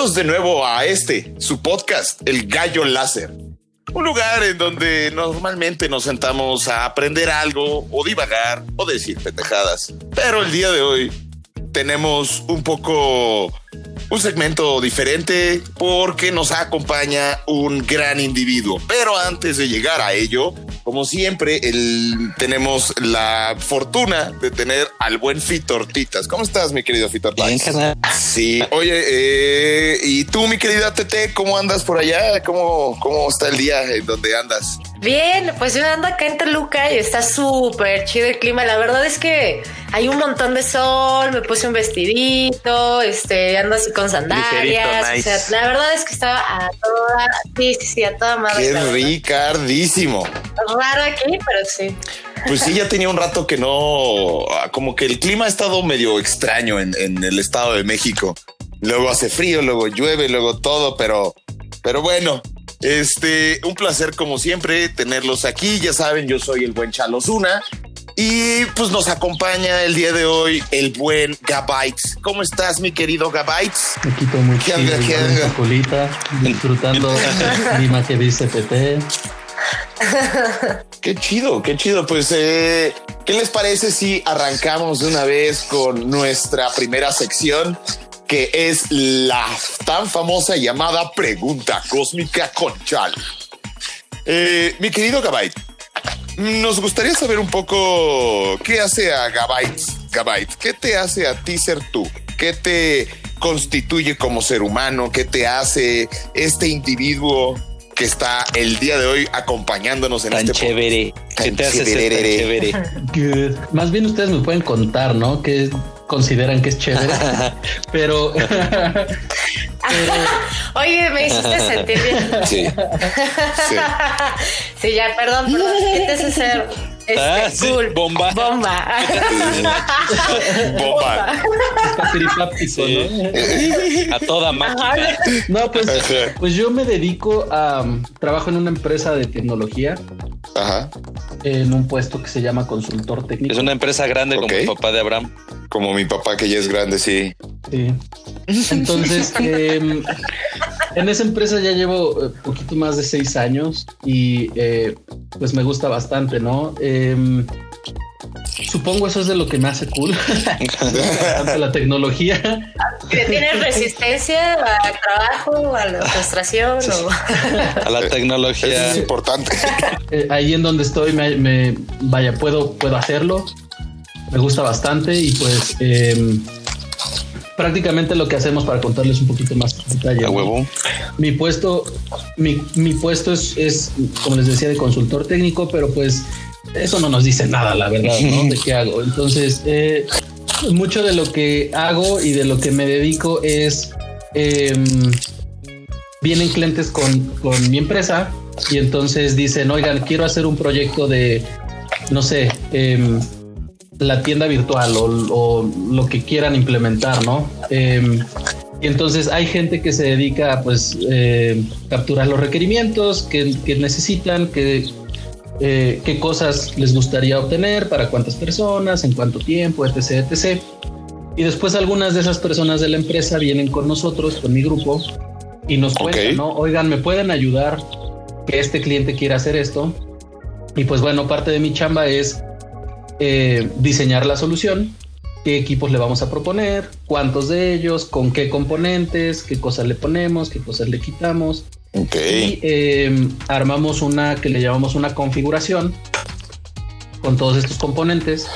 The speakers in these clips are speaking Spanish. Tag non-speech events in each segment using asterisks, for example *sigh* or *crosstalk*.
de nuevo a este, su podcast, El Gallo Láser. Un lugar en donde normalmente nos sentamos a aprender algo o divagar o decir petejadas. Pero el día de hoy tenemos un poco un segmento diferente porque nos acompaña un gran individuo. Pero antes de llegar a ello, como siempre, el, tenemos la fortuna de tener al buen Fitortitas. ¿Cómo estás, mi querido Fitortitas? Sí. Oye, eh, ¿y tú, mi querida Tete, cómo andas por allá? ¿Cómo, ¿Cómo está el día en donde andas? Bien, pues yo ando acá en Toluca y está súper chido el clima. La verdad es que hay un montón de sol, me puse un vestidito, este, ando así con sandalias. Ligerito, nice. O sea, la verdad es que estaba a toda, sí, sí, sí, a toda madre. Qué ricardísimo. Raro aquí, pero sí. Pues sí, ya tenía un rato que no, como que el clima ha estado medio extraño en, en el Estado de México. Luego hace frío, luego llueve, luego todo, pero, pero bueno, este, un placer como siempre tenerlos aquí. Ya saben, yo soy el buen Chalosuna y pues nos acompaña el día de hoy el buen Gabytes. ¿Cómo estás, mi querido Gabytes? Aquí todo muy ¿Qué chido, esa colita, disfrutando *laughs* Lima que dice PT. Qué chido, qué chido. Pues, eh, ¿qué les parece si arrancamos de una vez con nuestra primera sección, que es la tan famosa llamada Pregunta Cósmica con Chal? Eh, mi querido Gabait, nos gustaría saber un poco qué hace a Gabait. Gabait, ¿qué te hace a ti ser tú? ¿Qué te constituye como ser humano? ¿Qué te hace este individuo que está el día de hoy acompañándonos en Tan este chévere. Tan ¿Qué te hace ser tan chévere? Good. Más bien ustedes me pueden contar, ¿no? Que consideran que es chévere, *laughs* pero, *laughs* pero *laughs* Oye, me hiciste sentir bien. Sí. Sí. Sí, ya, perdón, perdón. ¿Qué te hace ser este, Ah, sí, cool? bomba. Bomba. *laughs* Bomba. ¿no? A toda máquina. No, pues, Ajá. pues yo me dedico a um, trabajo en una empresa de tecnología Ajá. en un puesto que se llama consultor técnico. Es una empresa grande como el papá de Abraham. Como mi papá que ya es grande, sí. Sí. Entonces, *laughs* em, en esa empresa ya llevo eh, poquito más de seis años y eh, pues me gusta bastante, ¿no? Em, supongo eso es de lo que me hace cool, *laughs* la tecnología. ¿Que ¿Tienes resistencia al trabajo, a la frustración? O... A la Eso tecnología. es importante. *laughs* Eh, ahí en donde estoy, me, me- vaya, puedo, puedo hacerlo. Me gusta bastante y pues em, prácticamente lo que hacemos para contarles un poquito más en detalle. A ¿no? huevo. Mi puesto, mi, mi puesto es, es, como les decía, de consultor técnico, pero pues eso no nos dice nada, la verdad, ¿no? *laughs* De qué hago. Entonces, eh, mucho de lo que hago y de lo que me dedico es, em, vienen clientes con, con mi empresa y entonces dicen, oigan, quiero hacer un proyecto de, no sé, em, la tienda virtual o, o lo que quieran implementar, ¿no? Em, y entonces hay gente que se dedica a pues eh, capturar los requerimientos que, que necesitan, que, eh, qué cosas les gustaría obtener, para cuántas personas, en cuánto tiempo, etc, etc. Y después algunas de esas personas de la empresa vienen con nosotros, con mi grupo, y nos cuentan, ¿no? Oigan, ¿me pueden ayudar que este cliente quiera hacer esto? Y pues bueno, parte de mi chamba es eh, diseñar la solución, qué equipos le vamos a proponer, cuántos de ellos, con qué componentes, qué cosas le ponemos, qué cosas le quitamos. Y eh, armamos una que le llamamos una configuración con todos estos componentes.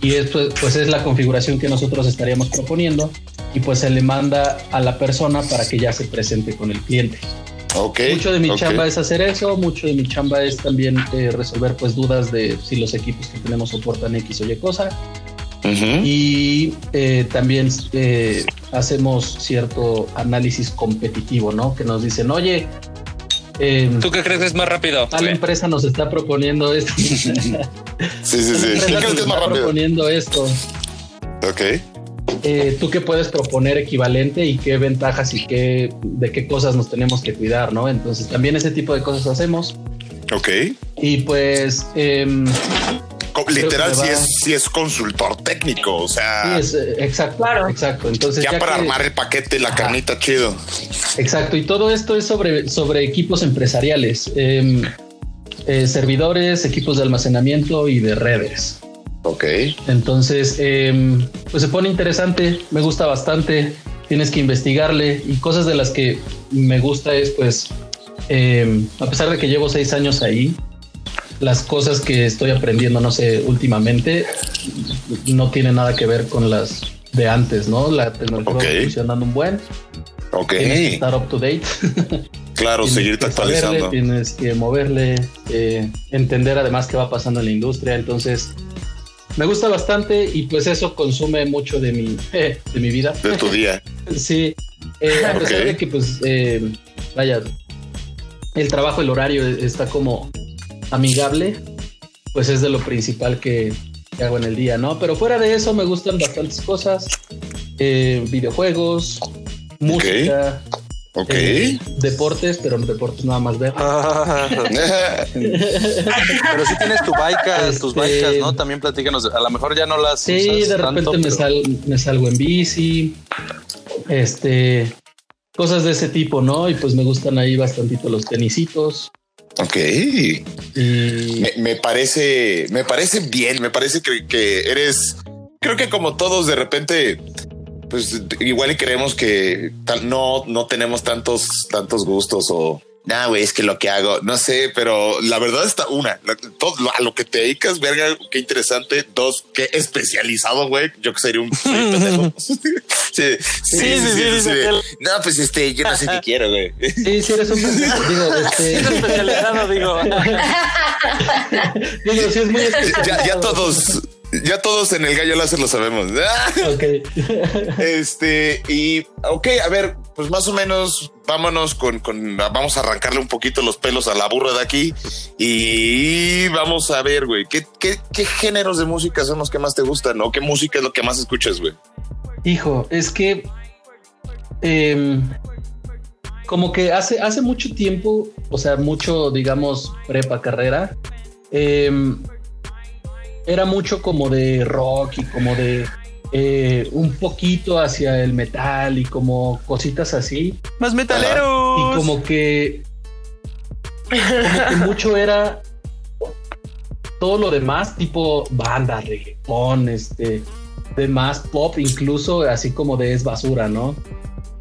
Y esto pues es la configuración que nosotros estaríamos proponiendo y pues se le manda a la persona para que ya se presente con el cliente. Mucho de mi chamba es hacer eso, mucho de mi chamba es también eh, resolver pues dudas de si los equipos que tenemos soportan X o Y cosa. Y eh, también eh, hacemos cierto análisis competitivo, ¿no? Que nos dicen, oye, eh, ¿Tú qué crees que es más rápido? tal empresa nos está proponiendo esto. *laughs* Sí, sí, sí. *laughs* ¿Qué crees nos que es más está rápido? proponiendo esto. Ok. Eh, tú qué puedes proponer equivalente y qué ventajas y qué de qué cosas nos tenemos que cuidar, ¿no? Entonces también ese tipo de cosas hacemos Ok. y pues em, Literal, sí va- es, sí es consultor técnico. O sí, sea, es eh, exacto, Claro. exacto. Entonces ya, para que- armar el paquete, la Ajá. carnita, chido. Exacto, y todo esto es sobre, sobre equipos empresariales, em, eh, servidores, equipos de almacenamiento y de redes. Ok. Entonces, em, pues se pone interesante, me gusta bastante, tienes que investigarle y cosas de las que me gusta es pues, em, a pesar de que llevo seis años ahí, las cosas que estoy aprendiendo, no sé, últimamente, no tienen nada que ver con las de antes, ¿no? La tecnología Ok. va funcionando un buen, Ok. tienes que estar up to date. *laughs* Claro, Tienes seguirte saberle, actualizando. tienes que moverle, eh, entender además qué va pasando en la industria. Entonces, me gusta bastante y pues eso consume mucho de mi, *laughs* de mi vida. De tu día. *laughs* sí, eh, a pesar de que pues, eh, vaya, el trabajo, el horario está como amigable, pues es de lo principal que, que hago en el día, ¿no? Pero fuera de eso me gustan bastantes cosas, eh, videojuegos, música. Ok. Eh, deportes, pero deportes nada más ver. Ah, *laughs* pero sí tienes tu baica, tus Este- baicas, ¿no? También platícanos. A lo mejor ya no las Sí, usas de repente tanto, me, pero- sal- me salgo en bici, este, cosas de ese tipo, ¿no? Y pues me gustan ahí bastantito los tenisitos. ok. Y Me, me parece, me parece bien, me parece que, que eres, creo que como todos de repente, pues igual y creemos que tal- no, no tenemos tantos, tantos gustos o nah, güey, es que lo que hago, no sé, pero la verdad está una, la- todo lo- a lo que te dedicas, verga, qué interesante. Dos, qué especializado, güey. Yo que sería un *laughs* pendejo. *laughs* *laughs* sí, sí, sí, sí, sí, sí, dice sí. aquel. No, pues este, yo no sé qué quiero, güey. sí, sí eres un digo, este, especializado, digo. digo, sí es muy ya, ya especializado. todos, ya todos en el gallo láser lo sabemos. *laughs* Ok. *laughs* Este, y ok, a ver, pues más o menos vámonos con, con vamos a arrancarle un poquito los pelos a la burra de aquí y vamos a ver, güey, ¿qué, qué, qué géneros de música son los que más te gustan o qué música es lo que más escuchas, güey? Hijo, es que em, como que hace, hace mucho tiempo, o sea, mucho, digamos, prepa carrera, em, era mucho como de rock y como de eh, un poquito hacia el metal y como cositas así. Más Y metaleros. como que, como que mucho era todo lo demás, tipo banda, reggaetón, este, demás pop, incluso así como de es basura, ¿no?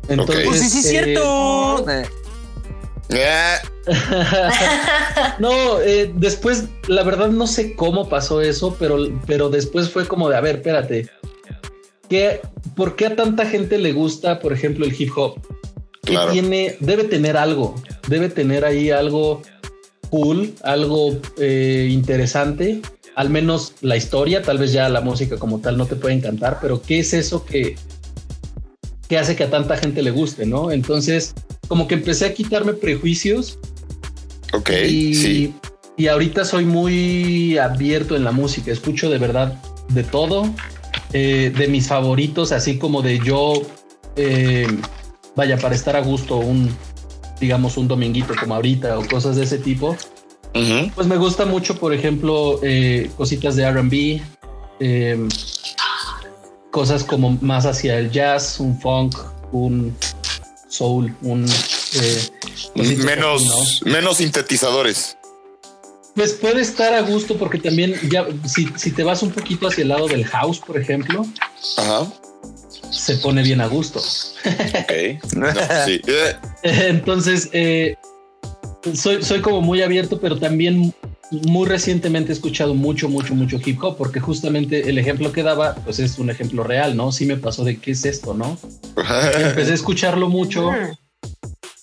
Entonces, Pues sí, sí, es eh, cierto. Eh, Ah, *laughs* no, eh, después, la verdad no sé cómo pasó eso, pero, pero después fue como de, a ver, espérate, ¿qué, ¿por qué a tanta gente le gusta, por ejemplo, el hip hop? Claro. tiene, debe tener algo, debe tener ahí algo cool, algo eh, interesante, al menos la historia, tal vez ya la música como tal no te puede encantar, pero ¿qué es eso que, que hace que a tanta gente le guste, no? Entonces, como que empecé a quitarme prejuicios ok, y, sí. y ahorita soy muy abierto en la música, escucho de verdad de todo, eh, de mis favoritos, así como de yo, eh, vaya, para estar a gusto un, digamos, un dominguito como ahorita o cosas de ese tipo, pues me gusta mucho, por ejemplo, eh, cositas de RB, eh, cosas como más hacia el jazz, un funk, un soul, un... eh, cositas Menos, menos sintetizadores. Pues puede estar a gusto porque también ya si, si te vas un poquito hacia el lado del house, por ejemplo, Ajá. se pone bien a gusto. Ok. *laughs* No, pues sí. *laughs* Entonces, eh, soy, soy como muy abierto, pero también muy recientemente he escuchado mucho, mucho, mucho hip hop, porque justamente el ejemplo que daba, pues es un ejemplo real, ¿no? Sí me pasó de qué es esto, ¿no? *laughs* Empecé a escucharlo mucho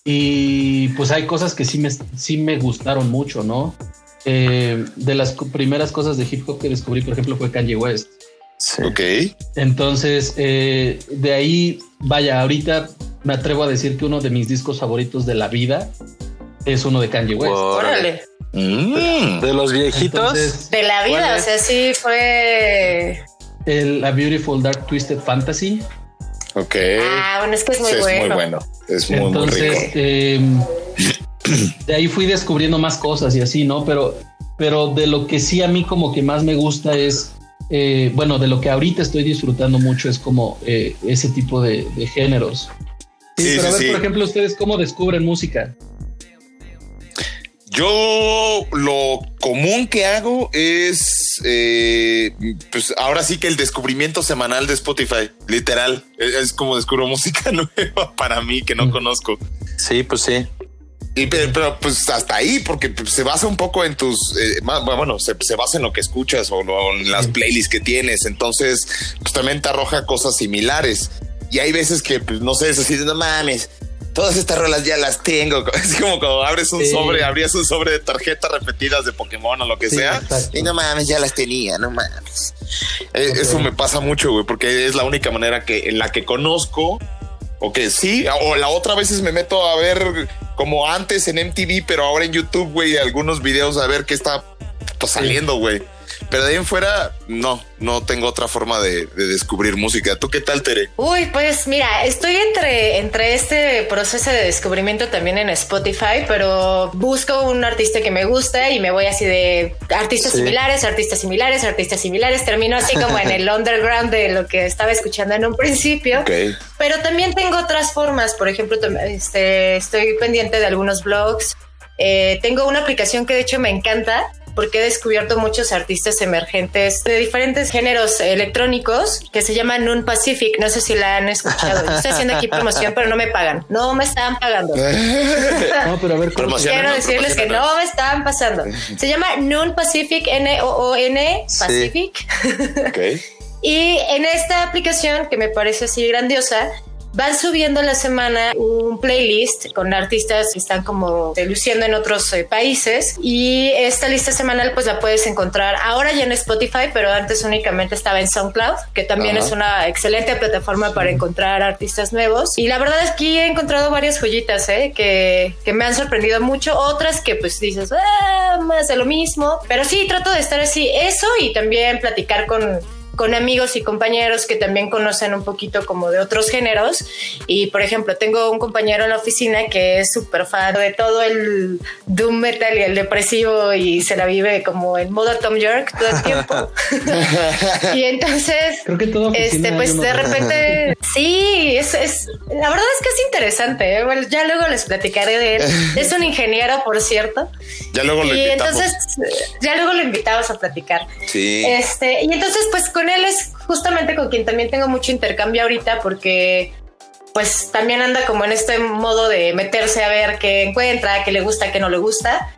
y pues hay cosas que sí me, sí me gustaron mucho, ¿no? Eh, de las primeras cosas de hip hop que descubrí, por ejemplo, fue Kanye West. sí. ok. Entonces, eh, de ahí, vaya, ahorita me atrevo a decir que uno de mis discos favoritos de la vida es uno de Kanye West. Órale. Mm. De los viejitos. Entonces, De la vida, ¿Cuál o sea, sí fue. el A Beautiful Dark Twisted Fantasy. Ok. Ah, bueno, es que es muy Sí, bueno. es muy bueno. Es muy, muy Entonces, rico. *clears throat* eh, de ahí fui descubriendo más cosas y así, ¿no? Pero, pero de lo que sí a mí como que más me gusta es, eh, bueno, de lo que ahorita estoy disfrutando mucho es como eh, ese tipo de, de géneros. Sí, Sí, pero sí, a ver, sí. por ejemplo, ustedes cómo descubren música. Yo lo común que hago es, eh, pues ahora sí que el descubrimiento semanal de Spotify, literal, es, es como descubro música *laughs* nueva para mí que no Mm. conozco. Sí, pues sí. Y pero, pero, pues hasta ahí, porque pues, se basa un poco en tus, eh, más- bueno, se, se basa en lo que escuchas o, lo- en las playlists que tienes. Entonces, pues también te arroja cosas similares. Y hay veces que, pues no sé, es así, de, no mames, todas estas rolas ya las tengo. *laughs* Es como cuando abres un Sí. sobre, abrías un sobre de tarjetas repetidas de Pokémon o lo que Sí, sea. exacto. Y no mames, ya las tenía, no mames. Eh. Eso me pasa mucho, güey, porque es la única manera que en la que conozco o que sí, o la otra veces me meto a ver como antes en MTV, pero ahora en YouTube, güey, algunos videos a ver qué está pues, saliendo, güey. Pero de ahí en fuera, no, no tengo otra forma de, de descubrir música. ¿Tú qué tal, Tere? Uy, pues mira, estoy entre, entre este proceso de descubrimiento también en Spotify, pero busco un artista que me gusta y me voy así de artistas Sí. similares, artistas similares, artistas similares. Termino así como en el *laughs* underground de lo que estaba escuchando en un principio. Pero también tengo otras formas, por ejemplo, este, estoy pendiente de algunos blogs. Eh, tengo una aplicación que de hecho me encanta porque he descubierto muchos artistas emergentes de diferentes géneros electrónicos que se llama Noon Pacific. No sé si la han escuchado. Yo estoy haciendo aquí promoción, pero no me pagan. No me están pagando. *laughs* No, pero a ver, ¿cómo se- Promoción. Quiero decirles que no me están pasando. Se llama Noon Pacific, N-O-O-N Sí. Pacific. Ok. *laughs* Y en esta aplicación, que me parece así grandiosa, van subiendo a la semana un playlist con artistas que están como luciendo en otros eh, países. Y esta lista semanal pues la puedes encontrar ahora ya en Spotify, pero antes únicamente estaba en SoundCloud, que también Ajá. es una excelente plataforma para encontrar artistas nuevos. Y la verdad es que he encontrado varias joyitas ¿eh? que, que me han sorprendido mucho, otras que pues dices, ah, más de lo mismo. Pero sí, trato de estar así, eso y también platicar con con amigos y compañeros que también conocen un poquito como de otros géneros. Y por ejemplo, tengo un compañero en la oficina que es súper fan de todo el doom metal y el depresivo y se la vive como en modo Tom York todo el tiempo. *laughs* *laughs* y entonces, Creo que todo este, pues de repente, sí, es, es, la verdad es que es interesante. ¿eh? Bueno, ya luego les platicaré de él. *laughs* Es un ingeniero, por cierto. Ya luego lo Y invitamos. entonces, ya luego lo invitamos a platicar. sí. Este, y entonces, pues con él es justamente con quien también tengo mucho intercambio ahorita, porque pues también anda como en este modo de meterse a ver qué encuentra, qué le gusta, qué no le gusta.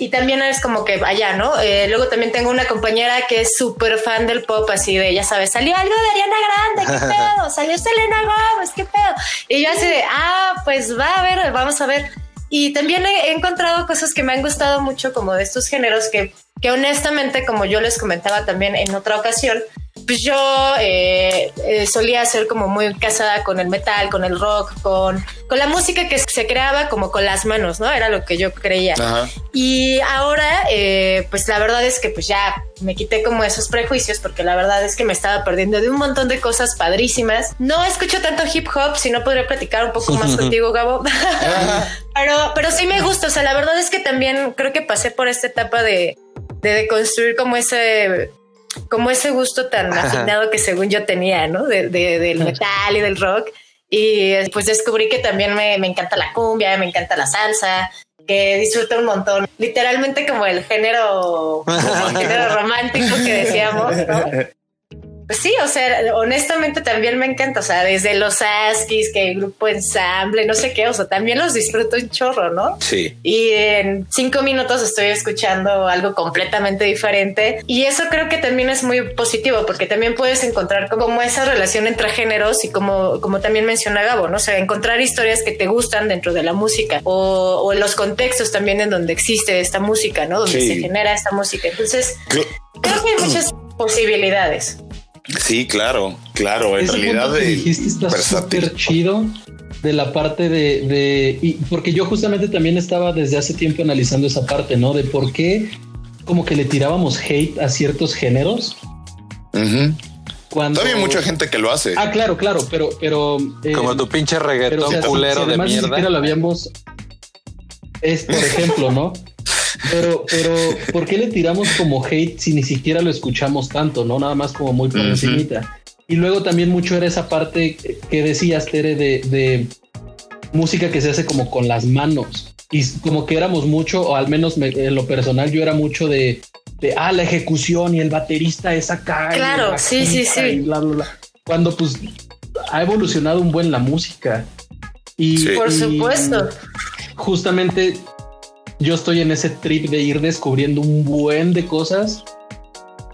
Y también es como que allá, ¿no? Eh, luego también tengo una compañera que es súper fan del pop, así de, ya sabes, salió algo de Ariana Grande, qué *laughs* pedo, salió Selena Gomez, qué pedo. Y yo así de, ah, pues va a ver, vamos a ver. Y también he, he encontrado cosas que me han gustado mucho como de estos géneros que, que honestamente, como yo les comentaba también en otra ocasión, pues yo eh, eh, solía ser como muy casada con el metal, con el rock, con, con la música que se creaba como con las manos, ¿no? Era lo que yo creía. Ajá. Y ahora, eh, pues la verdad es que pues ya me quité como esos prejuicios porque la verdad es que me estaba perdiendo de un montón de cosas padrísimas. No escucho tanto hip hop, si no podría platicar un poco más *laughs* contigo, Gabo. pero, pero sí me gusta. O sea, la verdad es que también creo que pasé por esta etapa de, de, de construir como ese como ese gusto tan afinado que según yo tenía, ¿no? De, de- del metal y del rock. Y pues descubrí que también me, me encanta la cumbia, me encanta la salsa, que disfruto un montón. Literalmente como el género, el género *laughs* romántico que decíamos, ¿no? Pues sí, o sea, honestamente también me encanta, o sea, desde los Askis, que el grupo ensamble, no sé qué, o sea, también los disfruto un chorro, ¿no? Sí. y en cinco minutos estoy escuchando algo completamente diferente y eso creo que también es muy positivo porque también puedes encontrar como esa relación entre géneros y como, como también menciona Gabo, ¿no? O sea, encontrar historias que te gustan dentro de la música o, o los contextos también en donde existe esta música, ¿no? Donde Sí. se genera esta música. Entonces, creo que hay muchas posibilidades. Sí, claro, claro. En Ese realidad, punto que de dijiste está súper chido de la parte de, de y porque yo justamente también estaba desde hace tiempo analizando esa parte, ¿no? De por qué como que le tirábamos hate a ciertos géneros. Cuando... Todavía hay mucha gente que lo hace. Ah, claro, claro, pero, pero eh, Como tu pinche pero, reggaetón o sea, si- culero si de además ni mierda. siquiera lo habíamos. Es por ejemplo, ¿no? Pero, pero, ¿por qué le tiramos como hate si ni siquiera lo escuchamos tanto, no? Nada más como muy por Ujú. encimita. Y luego también mucho era esa parte que decías, Tere, de, de música que se hace como con las manos. Y como que éramos mucho, o al menos me- en lo personal, yo era mucho de, de ah, la ejecución y el baterista es acá. Claro, la sí, sí, sí. y bla, bla, bla. Cuando pues ha evolucionado un buen la música. Y, Sí. Por supuesto. Justamente yo estoy en ese trip de ir descubriendo un buen de cosas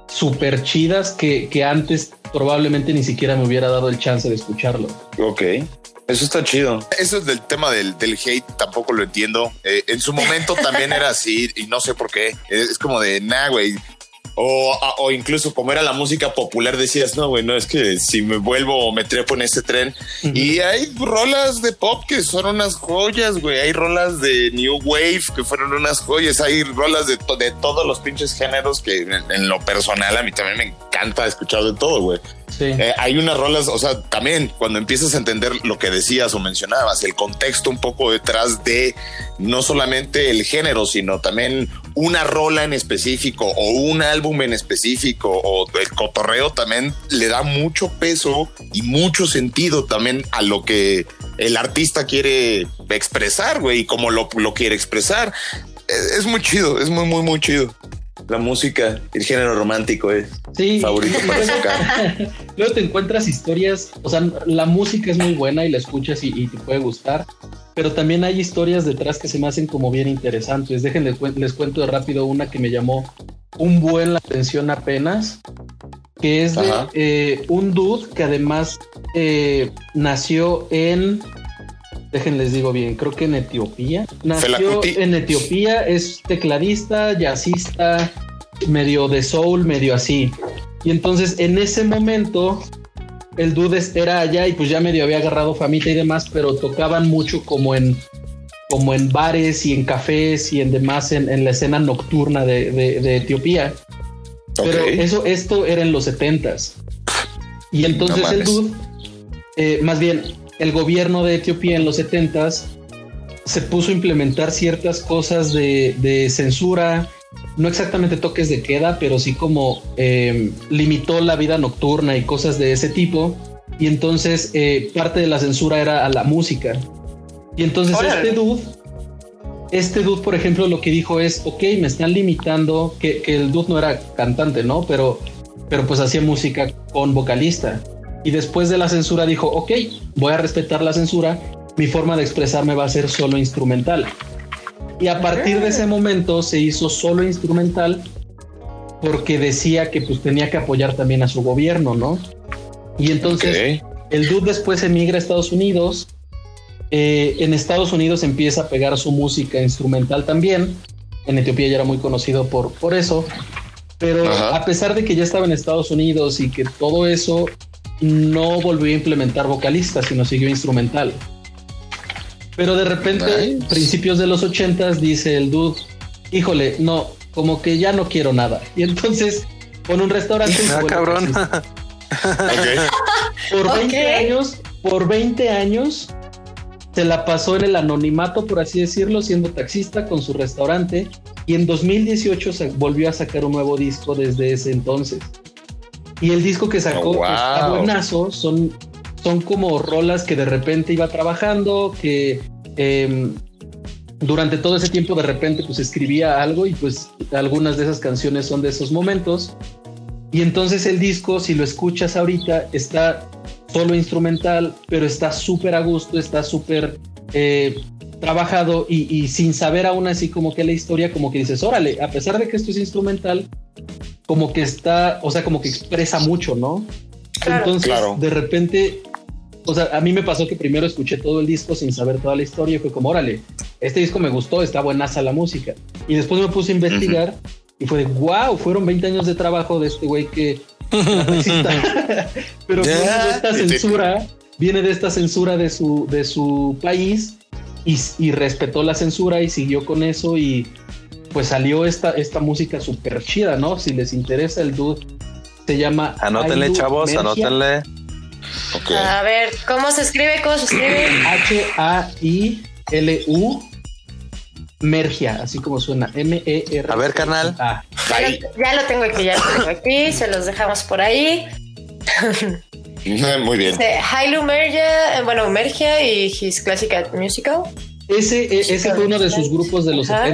súper chidas que, que antes probablemente ni siquiera me hubiera dado el chance de escucharlo. Ok. Eso está chido. Eso es del tema del, del hate, tampoco lo entiendo. Eh, en su momento también era así y no sé por qué. Es, es como de, nah, güey. O, o incluso como era la música popular, decías, no, güey, no, es que si me vuelvo o me trepo en ese tren. Y hay rolas de pop que son unas joyas, güey. Hay rolas de New Wave que fueron unas joyas. Hay rolas de, to- de todos los pinches géneros que en, en lo personal a mí también me encanta escuchar de todo, güey. Sí. Eh, hay unas rolas, o sea, también cuando empiezas a entender lo que decías o mencionabas, el contexto un poco detrás de no solamente el género, sino también una rola en específico o un álbum en específico o el cotorreo también le da mucho peso y mucho sentido también a lo que el artista quiere expresar, güey, y cómo lo, lo quiere expresar. Es, es muy chido, es muy, muy, muy chido. La música, el género romántico es Sí. favorito para *laughs* sacar. Luego te encuentras historias, o sea, la música es muy buena y la escuchas y, y te puede gustar, pero también hay historias detrás que se me hacen como bien interesantes. Déjenles les cuento de rápido una que me llamó un buen la atención apenas, que es de eh, un dude que además eh, nació en, déjenles digo bien, creo que en Etiopía. Nació en Etiopía, es tecladista, jazzista, medio de soul, medio así. Y entonces en ese momento el dude era allá y pues ya medio había agarrado famita y demás, pero tocaban mucho como en como en bares y en cafés y en demás en, en la escena nocturna de, de- de Etiopía. Pero eso, esto era en los setentas. Y entonces No el dude, eh, más bien, el gobierno de Etiopía en los setentas se puso a implementar ciertas cosas de, de censura, no exactamente toques de queda, pero sí como eh, limitó la vida nocturna y cosas de ese tipo. Y entonces eh, parte de la censura era a la música. Y entonces este dude, este dude, por ejemplo, lo que dijo es, ok, me están limitando, que, que el dude no era cantante, ¿no? Pero, pero pues hacía música con vocalista. Y después de la censura dijo, ok, voy a respetar la censura, mi forma de expresarme va a ser solo instrumental. Y a partir de ese momento se hizo solo instrumental porque decía que pues tenía que apoyar también a su gobierno, ¿no? Y entonces el dude después emigra a Estados Unidos. Eh, en Estados Unidos empieza a pegar su música instrumental también. En Etiopía ya era muy conocido por, por eso. Pero Ajá. a pesar de que ya estaba en Estados Unidos y que todo eso no volvió a implementar vocalista, sino siguió instrumental. Pero de repente, Nice. principios de los ochentas, dice el dude, híjole, no, como que ya no quiero nada. Y entonces pone un restaurante. Ah, cabrón. Por Ok. 20 años, por 20 años, se la pasó en el anonimato, por así decirlo, siendo taxista con su restaurante. Y en 2018 se volvió a sacar un nuevo disco desde ese entonces. Y el disco que sacó Oh, wow. está buenazo. Son, son como rolas que de repente iba trabajando, que em, durante todo ese tiempo de repente pues escribía algo y pues algunas de esas canciones son de esos momentos. Y entonces el disco, si lo escuchas ahorita, está solo instrumental, pero está súper a gusto, está súper eh, trabajado y, y sin saber aún así como que la historia, como que dices, órale, a pesar de que esto es instrumental, como que está, o sea, como que expresa mucho, ¿no? Claro. Entonces, Claro. de repente, o sea, a mí me pasó que primero escuché todo el disco sin saber toda la historia y fue como, órale, este disco me gustó, está buenaza la música. Y después me puse a investigar y fue de, wow, fueron 20 años de trabajo de este güey que... *laughs* *laughs* Pero Ya. con esta censura viene de esta censura de su, de su país y, y respetó la censura y siguió con eso y pues salió esta, esta música súper chida, ¿no? Si les interesa el dude, se llama... Anótenle, chavos, Mergia, anótenle. A ver, ¿cómo se escribe? ¿Cómo se escribe? H-A-I-L-U Mergia, así como suena. M-E-R. A ver, carnal. Ah, Ya lo, ya lo tengo aquí, ya lo tengo aquí. Se los dejamos por ahí. *laughs* Muy bien. Hailu Mergia, eh, bueno, Mergia y His Classical Musical. ese, e- ese fue uno de sus grupos de los Ajá.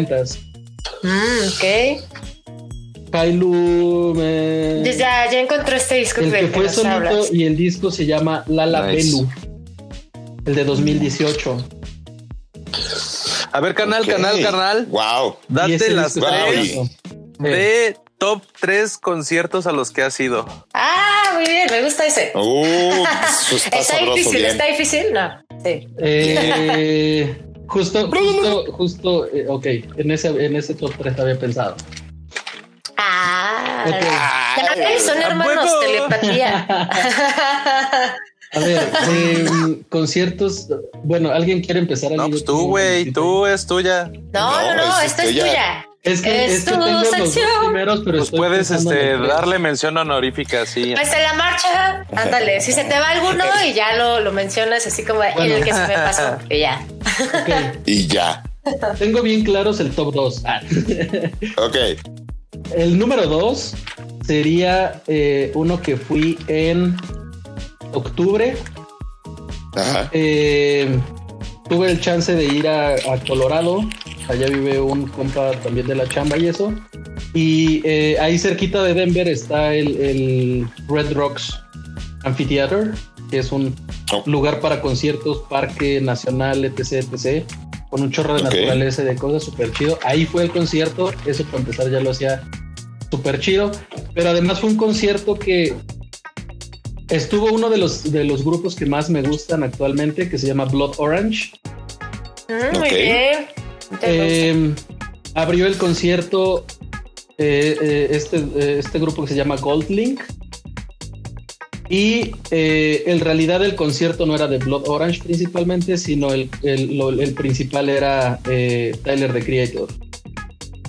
70s. Mm, ok. Kailu. eh, Ya, ya encontré este disco el que fue nos solito hablas. y el disco se llama Lala Nice. Belu. El de 2018. A ver, carnal, Ok. carnal, carnal. Wow. Date las tres. de top tres conciertos a los que has ido. Ah, muy bien, me gusta ese. Uh, *laughs* eso está ¿Está sabroso difícil? bien. ¿Está difícil? No. Sí. eh, *laughs* justo, justo, justo, eh, ok, en ese, en ese top 3 había pensado. Ah, Ok. ya ves, son ¡A hermanos, telepatía. *laughs* A ver, eh, conciertos. Bueno, ¿alguien quiere empezar? No, pues tú, güey, tú es tuya. No, no, No, no, es esta es tuya. Es que, Es es que tengo los primeros, pero Pues puedes este, darle mención honorífica, sí. Pues en la marcha, ándale, si se te va alguno y ya lo, lo mencionas así como Bueno. el que se me pasó *laughs* y ya. Y ya. Tengo bien claros el top 2. *laughs* Ok. El número 2 sería eh, uno que fui en octubre. Ajá. Eh, tuve el chance de ir a, a Colorado. Allá vive un compa también de la chamba y eso. Y eh, ahí cerquita de Denver está el, el Red Rocks Amphitheater, que es un Oh. lugar para conciertos, parque nacional, etc, etc, con un chorro de Ok. naturaleza y de cosas súper chido. Ahí fue el concierto, eso para empezar ya lo hacía súper chido, pero además fue un concierto que estuvo uno de los, de los grupos que más me gustan actualmente, que se llama Blood Orange. Mm, Muy Ok. bien. Te Eh, abrió el concierto eh, eh, este, eh, este grupo que se llama Goldlink. Y eh, en realidad el concierto no era de Blood Orange principalmente, sino el, el, lo- el principal era eh, Tyler the Creator.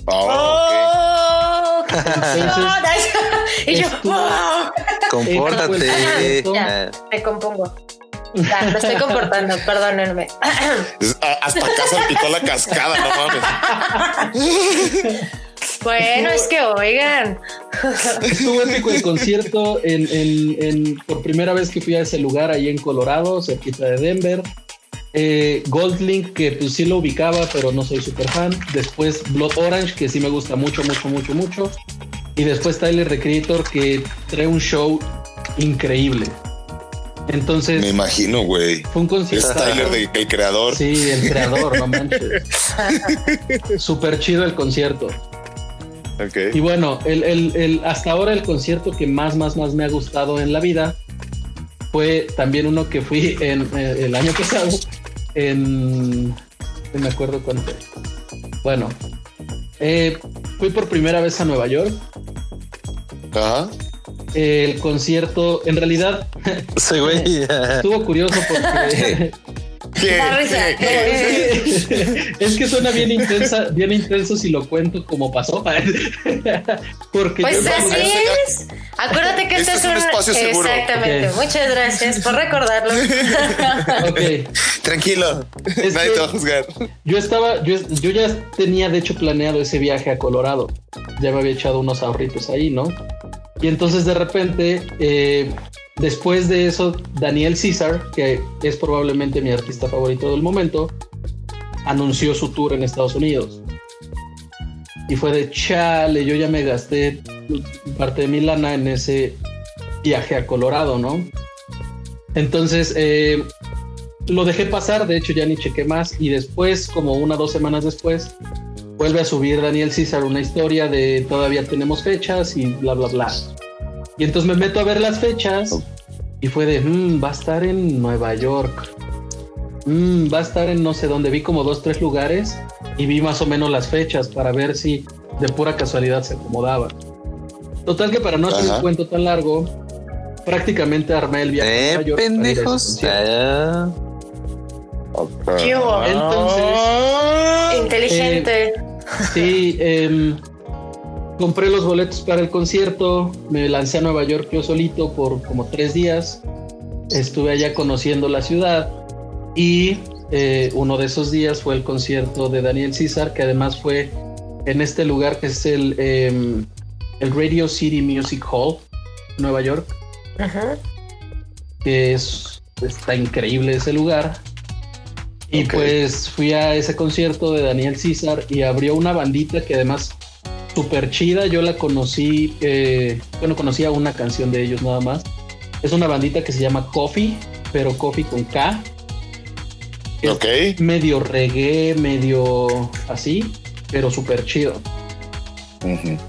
Oh, ¡Oh! *laughs* *laughs* Y. Compórtate. Ya, me compongo. Ya, me estoy comportando, perdónenme. Hasta acá salpicó la cascada, no mames. Bueno, es que oigan. Estuvo épico el concierto en, en- en- por primera vez que fui a ese lugar ahí en Colorado, cerquita de Denver. Eh, Goldlink, que pues sí lo ubicaba, pero no soy súper fan. Después Blood Orange, que sí me gusta mucho, mucho, mucho, mucho. Y después Tyler the Creator, que trae un show increíble. Entonces, Me imagino, güey. fue un concierto. Es Tyler, de- el creador. Sí, el creador, no manches. *laughs* Súper chido el concierto. Ok. Y bueno, el, el- el- hasta ahora el concierto que más, más, más me ha gustado en la vida fue también uno que fui en, eh, el año pasado en... No me acuerdo cuándo fue. Bueno, eh, fui por primera vez a Nueva York. Ajá. El concierto, en realidad, Sí, güey. *laughs* estuvo curioso porque... ¿Qué? Da risa. *laughs* es que suena bien intensa, bien intenso si lo cuento como pasó. *laughs* Porque Pues yo- así es. Acuérdate que Este este es un espacio seguro. Exactamente. Muchas gracias por recordarlo. Tranquilo. Es Nadie que- te va a juzgar. Yo estaba, yo, yo ya tenía de hecho planeado ese viaje a Colorado. Ya me había echado unos ahorritos ahí, ¿no? Y entonces de repente, eh, después de eso, Daniel César, que es probablemente mi artista favorito del momento, anunció su tour en Estados Unidos. Y fue de chale, yo ya me gasté parte de mi lana en ese viaje a Colorado, ¿no? Entonces, eh, lo dejé pasar, de hecho ya ni chequé más y después, como una o dos semanas después, vuelve a subir Daniel César una historia de todavía tenemos fechas y bla, bla, bla. Y entonces me meto a ver las fechas y fue de, "Mm, va a estar en Nueva York, Mm, va a estar en no sé dónde, vi como dos, tres lugares y vi más o menos las fechas para ver si de pura casualidad se acomodaba. Total que para no hacer Ajá. el cuento tan largo, prácticamente armé el viaje. a Eh, Nueva York para ir a ese pendejos. concierto. Ah, ¿Qué hubo? Entonces, Inteligente. Sí, em, compré los boletos para el concierto, me lancé a Nueva York yo solito por como tres días. Estuve allá conociendo la ciudad y eh, uno de esos días fue el concierto de Daniel César, que además fue en este lugar que es el, em, el Radio City Music Hall, Nueva York. Ajá. que es, está increíble ese lugar. Y pues fui a ese concierto de Daniel César y abrió una bandita que además súper chida. Yo la conocí, eh, bueno, conocía una canción de ellos nada más. Es una bandita que se llama Coffee, pero Coffee con K. Es Ok. medio reggae, medio así, pero súper chido.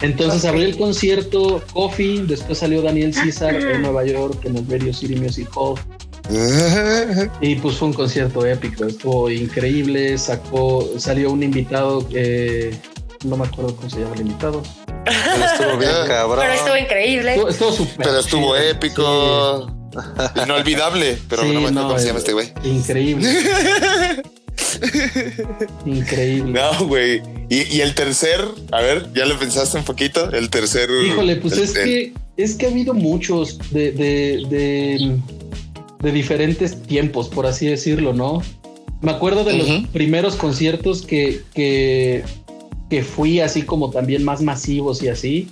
Entonces abrió el concierto Coffee, después salió Daniel César en *clears throat* Nueva York en el Radio City Music Hall. *laughs* Y pues fue un concierto épico, estuvo increíble, sacó, salió un invitado, eh, no me acuerdo cómo se llama el invitado. Pero estuvo bien cabrón. Pero estuvo increíble. Estuvo, estuvo súper Pero estuvo chido, épico. *laughs* Inolvidable. Pero Sí, no me acuerdo no, cómo se llama este güey. Increíble. *laughs* increíble. No, güey. Y, y el tercer, a ver, ya lo pensaste un poquito. El tercer. Híjole, pues el- es el- que es que ha habido muchos de, de, de, de diferentes tiempos, por así decirlo, ¿no? Me acuerdo de los primeros conciertos que, que, que fui así como también más masivos y así.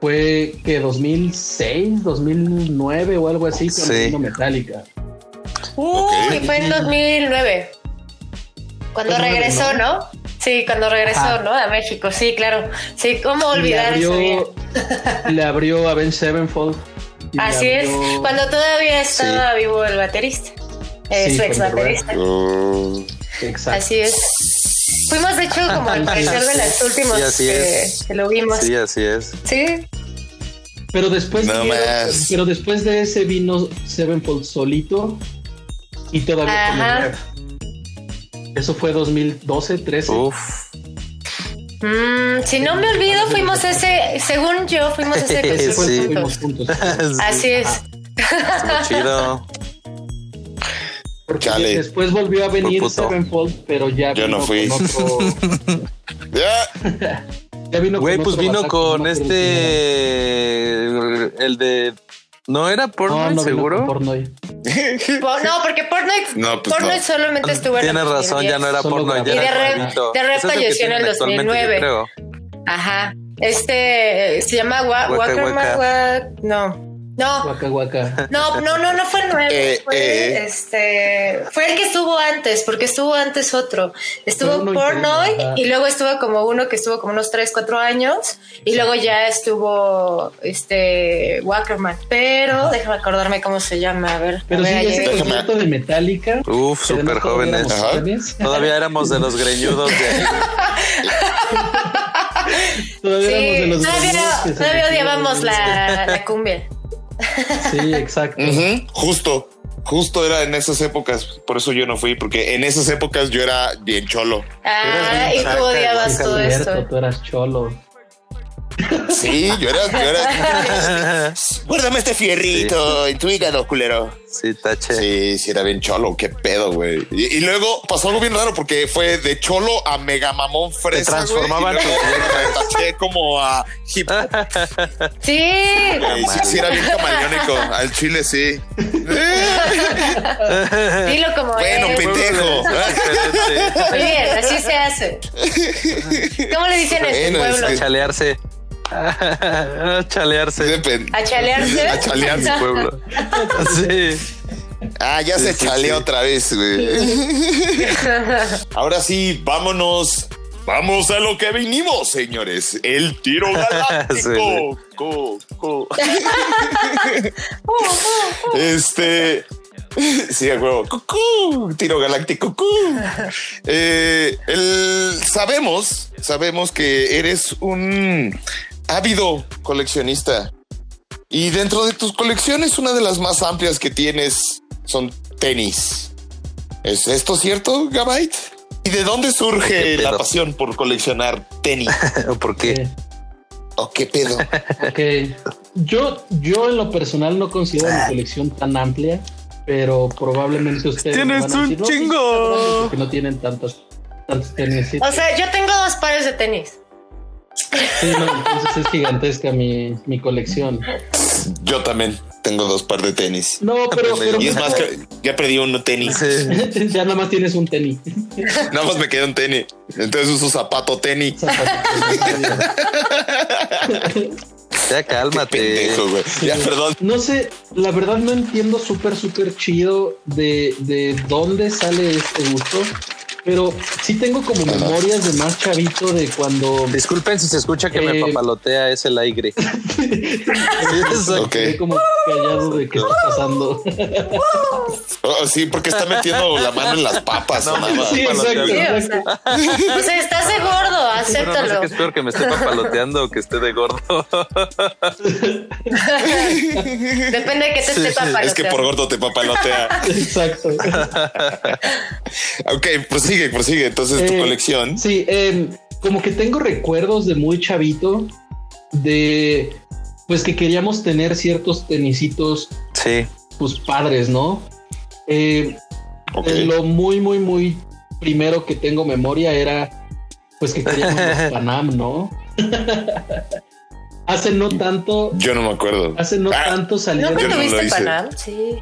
Fue que 2006, 2009 o algo así cuando Sí. Metallica. Uy, fue en 2009. Cuando 2009, regresó, ¿no? ¿no? Sí, cuando regresó, Ajá. ¿no? A México, sí, claro. Sí, ¿cómo Y le olvidar eso? bien? abrió, le abrió a Ben Sevenfold. Así es, cuando todavía estaba vivo el baterista, eh, Sí, su ex baterista. Exacto. Así es. Fuimos, de hecho, *laughs* como al parecer de los últimos Sí, así que, es. que lo vimos. Sí, así es. Sí, Pero después, No vino- más. pero después de ese vino Sevenfold solito y todavía con el Ajá. rap. Eso fue 2012, 13. Uf. Mm, si no me olvido, fuimos ese, según yo, fuimos ese *laughs* concierto fuimos juntos. Así es. Chido. Porque Chale. después volvió a venir. Sevenfold, pero ya Yo vino no fui. con otro. *laughs* ya. ya vino Güey, pues vino con este. El de. ¿No era No, Portnoy, no vino seguro? *laughs* No, porque Portnoy, No, pues Portnoy no. solamente estuvo en el Tienes razón, ya no era Solo Portnoy, ya grabó. Y de re- de re Ese es el que falleció en el tienen actualmente, 2009. yo creo. Ajá. Este se llama Wa- Wackerman. Wa- No. No, Guaca, guaca. no, no, no, no fue el 9. Eh, fue, eh. este, fue el que estuvo antes, porque estuvo antes otro. Estuvo Portnoy interno, ajá. y luego estuvo como uno que estuvo como unos 3, 4 años y luego ya estuvo este Wackerman. Pero déjame acordarme cómo se llama. A ver, Pero a sí, ver, ese ayer. Déjame- concierto de Metallica. Uf, súper jóvenes. Todavía éramos de los greñudos de ahí. *laughs* Todavía éramos de Sí, los todavía, greñudos todavía odiábamos la, la cumbia. *laughs* Sí, exacto. Justo. Justo era en esas épocas. Por eso yo no fui, porque en esas épocas yo era bien cholo. Ah, y tú odiabas Sí, todo esto. tú eras cholo. Sí, yo era. Yo era *laughs* Guárdame este fierrito en tu hígado, culero. Sí, tache. Sí, sí, era bien cholo, qué pedo, güey. Y, y luego pasó algo bien raro porque fue de cholo a mega mamón fresa. güey, transformaban taché como a hip hop. *laughs* Sí. güey. Sí, sí, era bien camaleónico. Al chile, sí. *laughs* Dilo como Bueno, es. pendejo. Muy bien, así se hace. ¿Cómo le dicen en Bueno, pueblo? es *laughs* que- Chalearse. ¿A chalearse? A chalearse. Mi pueblo. *laughs* Sí. Ah, ya se sí, chaleó sí. otra vez, güey. *laughs* Ahora sí, vámonos. Vamos a lo que vinimos, señores. El tiro galáctico. Co, co. Este. Sí, a huevo. Cucú, tiro galáctico. Cucú. Eh, el, sabemos, sabemos que eres un ávido coleccionista. Y dentro de tus colecciones, una de las más amplias que tienes son tenis. ¿Es esto cierto, Gabait? ¿Y de dónde surge ¿Qué la pasión por coleccionar tenis? *laughs* ¿Por qué? Eh, ¿O qué pedo? Ok. Yo, yo en lo personal no considero mi colección tan amplia, pero probablemente ustedes. Tienes van a un decir, "No, sí, chingo". está grande", Porque no tienen tantos, tantos tenis. O sea, yo tengo dos pares de tenis. Sí, no, entonces es gigantesca mi, mi colección. Yo también tengo dos par de tenis. No, pero, pero Y es más que ya perdí uno tenis. Sí. *laughs* ya nada más tienes un tenis. Nada más me queda un tenis. Entonces uso zapato tenis. Ya Qué cálmate. pendejo, güey. Ya, perdón. No sé, la verdad no entiendo súper, súper chido de, de dónde sale este gusto, pero sí tengo como memorias de más chavito de cuando Disculpen si se escucha que me Eh, papalotea, es el aire. *laughs* Ok. quedé como callado de qué está pasando. Oh, sí, porque está metiendo la mano en las papas. o nada más. Sí, exacto. Sí, o exacto. sea, o sea, estás de gordo, no sé acéptalo. es peor que me esté papaloteando o que esté de gordo. Depende de qué te esté papaloteando. Es que por gordo te papalotea. Exacto. *laughs* ok, prosigue, prosigue. Entonces tu Eh, colección. Sí, em, como que tengo recuerdos de muy chavito de pues que queríamos tener ciertos tenisitos Sí. pues padres, ¿no? Eh, de lo muy, muy, muy primero que tengo memoria era pues que queríamos los *laughs* Panam, ¿no? *laughs* hace no tanto, Yo no me acuerdo. hace no Ah, tanto ¿No Yo no lo tuviste hice. Panam? Sí.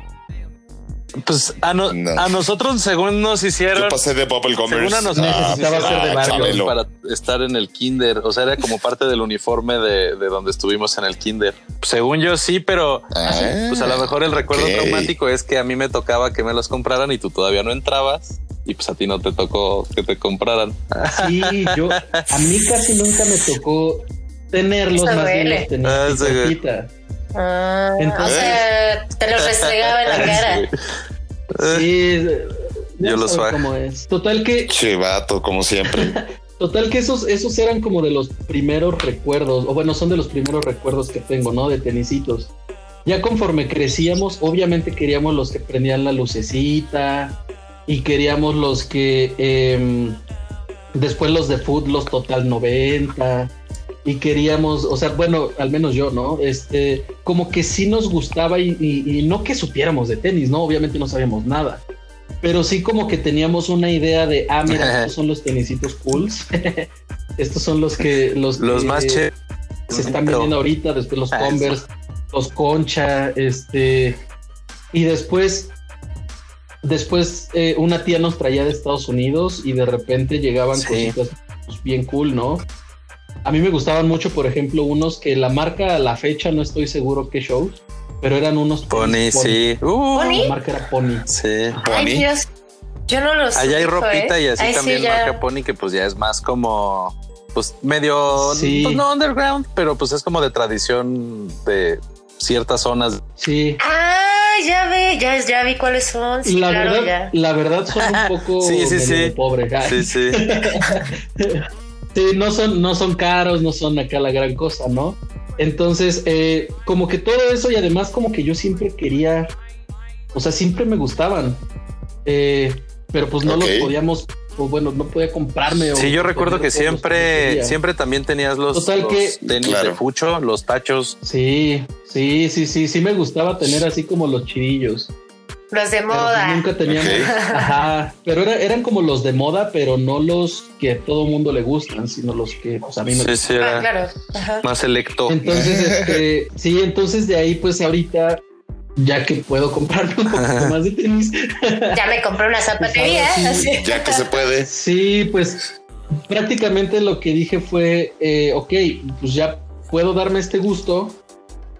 Pues a, no- No. a nosotros, según nos hicieron, Yo pasé de Bubble según Commerce. a nosotros a- necesitaba ser de barrio Chabelo. para estar en el kinder. O sea, era como parte del uniforme de, de donde estuvimos en el kinder. Según yo sí, pero Ah, pues a lo mejor el recuerdo ok. traumático es que a mí me tocaba que me los compraran y tú todavía no entrabas. Y pues a ti no te tocó que te compraran. Sí, yo, a mí casi nunca me tocó tenerlos Eso más bien los tenía Ah, Entonces- o sea, te lo restregaba en la *laughs* cara. Sí, Yo lo swag. cómo es. Total que, Che, vato, como siempre. *laughs* total que esos, esos eran como de los primeros recuerdos, o bueno, son de los primeros recuerdos que tengo, ¿no? De tenisitos. Ya conforme crecíamos, obviamente queríamos los que prendían la lucecita y queríamos los que em, después los de foot, los total 90 y queríamos, o sea, bueno, al menos yo, ¿no? Este, como que sí nos gustaba y, y- y no que supiéramos de tenis, ¿no? Obviamente no sabíamos nada, pero sí como que teníamos una idea de, ah, mira, *laughs* estos son los tenisitos cools, *laughs* estos son los que los, Los que más che. se están vendiendo ahorita, después los Ah, Converse, los Concha, este, y después, después eh, una tía nos traía de Estados Unidos y de repente llegaban Sí. cositas bien cool, ¿no? A mí me gustaban mucho, por ejemplo, unos que la marca a la fecha no estoy seguro qué shows, pero eran unos Pony, tenis sí. Uh, ¿Pony? La marca era Pony. sí. Ay, Pony. Dios. Yo no los. Allá hay ropita y así también ya... marca Pony, que pues ya es más como, pues medio, Sí. pues no underground, pero pues es como de tradición de ciertas zonas. Sí. Ah, ya ve, ya, ya vi cuáles son. Sí, la claro, verdad, ya. la verdad son un poco *laughs* Sí, sí, sí. pobre. Sí, sí. *laughs* Sí, no son, no son caros, no son acá la gran cosa, ¿no? Entonces, eh, como que todo eso y además como que yo siempre quería, o sea, siempre me gustaban, eh, pero pues no los podíamos, o bueno, no podía comprarme. o Sí, yo recuerdo que siempre, siempre también tenías los, Total los que- tenis Claro. de fucho, los tachos. Sí, sí, sí, sí, sí me gustaba tener así como los chidillos. Los de Pero moda. nunca teníamos. Ajá. Pero era- eran como los de moda, pero no los que a todo mundo le gustan, sino los que pues, a mí me Sí, sí, Ah, era claro. Ajá. más selecto. Entonces, este, *laughs* sí, entonces de ahí, pues ahorita, ya que puedo comprarme un poquito más de tenis, Ya me compré una zapatería. Pues. Ya que se puede. sí, pues prácticamente lo que dije fue, eh, ok, pues ya puedo darme este gusto.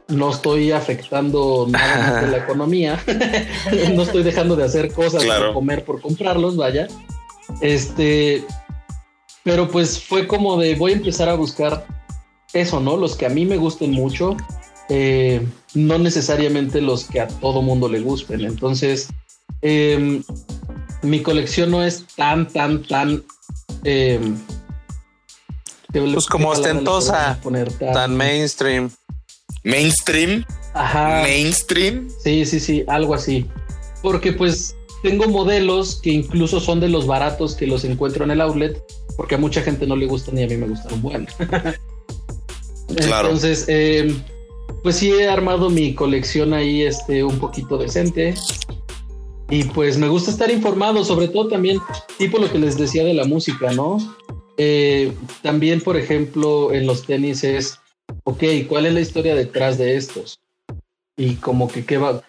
No estoy afectando nada de la *laughs* economía. *laughs* no estoy dejando de hacer cosas Claro. por comer por comprarlos, vaya. Este, pero pues fue como de voy a empezar a buscar eso, ¿no? Los que a mí me gusten mucho, eh, no necesariamente los que a todo mundo le gusten. Entonces, em, mi colección no es tan, tan, tan... em, ¿qué- Pues como ostentosa? Tan mainstream. Mainstream. Ajá. Mainstream. Sí, sí, sí, algo así. Porque pues tengo modelos que incluso son de los baratos que los encuentro en el outlet, porque a mucha gente no le gustan y a mí me gustan un buen. *laughs* Claro. Entonces, eh, pues sí he armado mi colección ahí este, un poquito decente. Y pues me gusta estar informado, sobre todo también, tipo lo que les decía de la música, ¿no? Eh, también, por ejemplo, en los tenis es, ok, ¿cuál es la historia detrás de estos? Y como que qué va,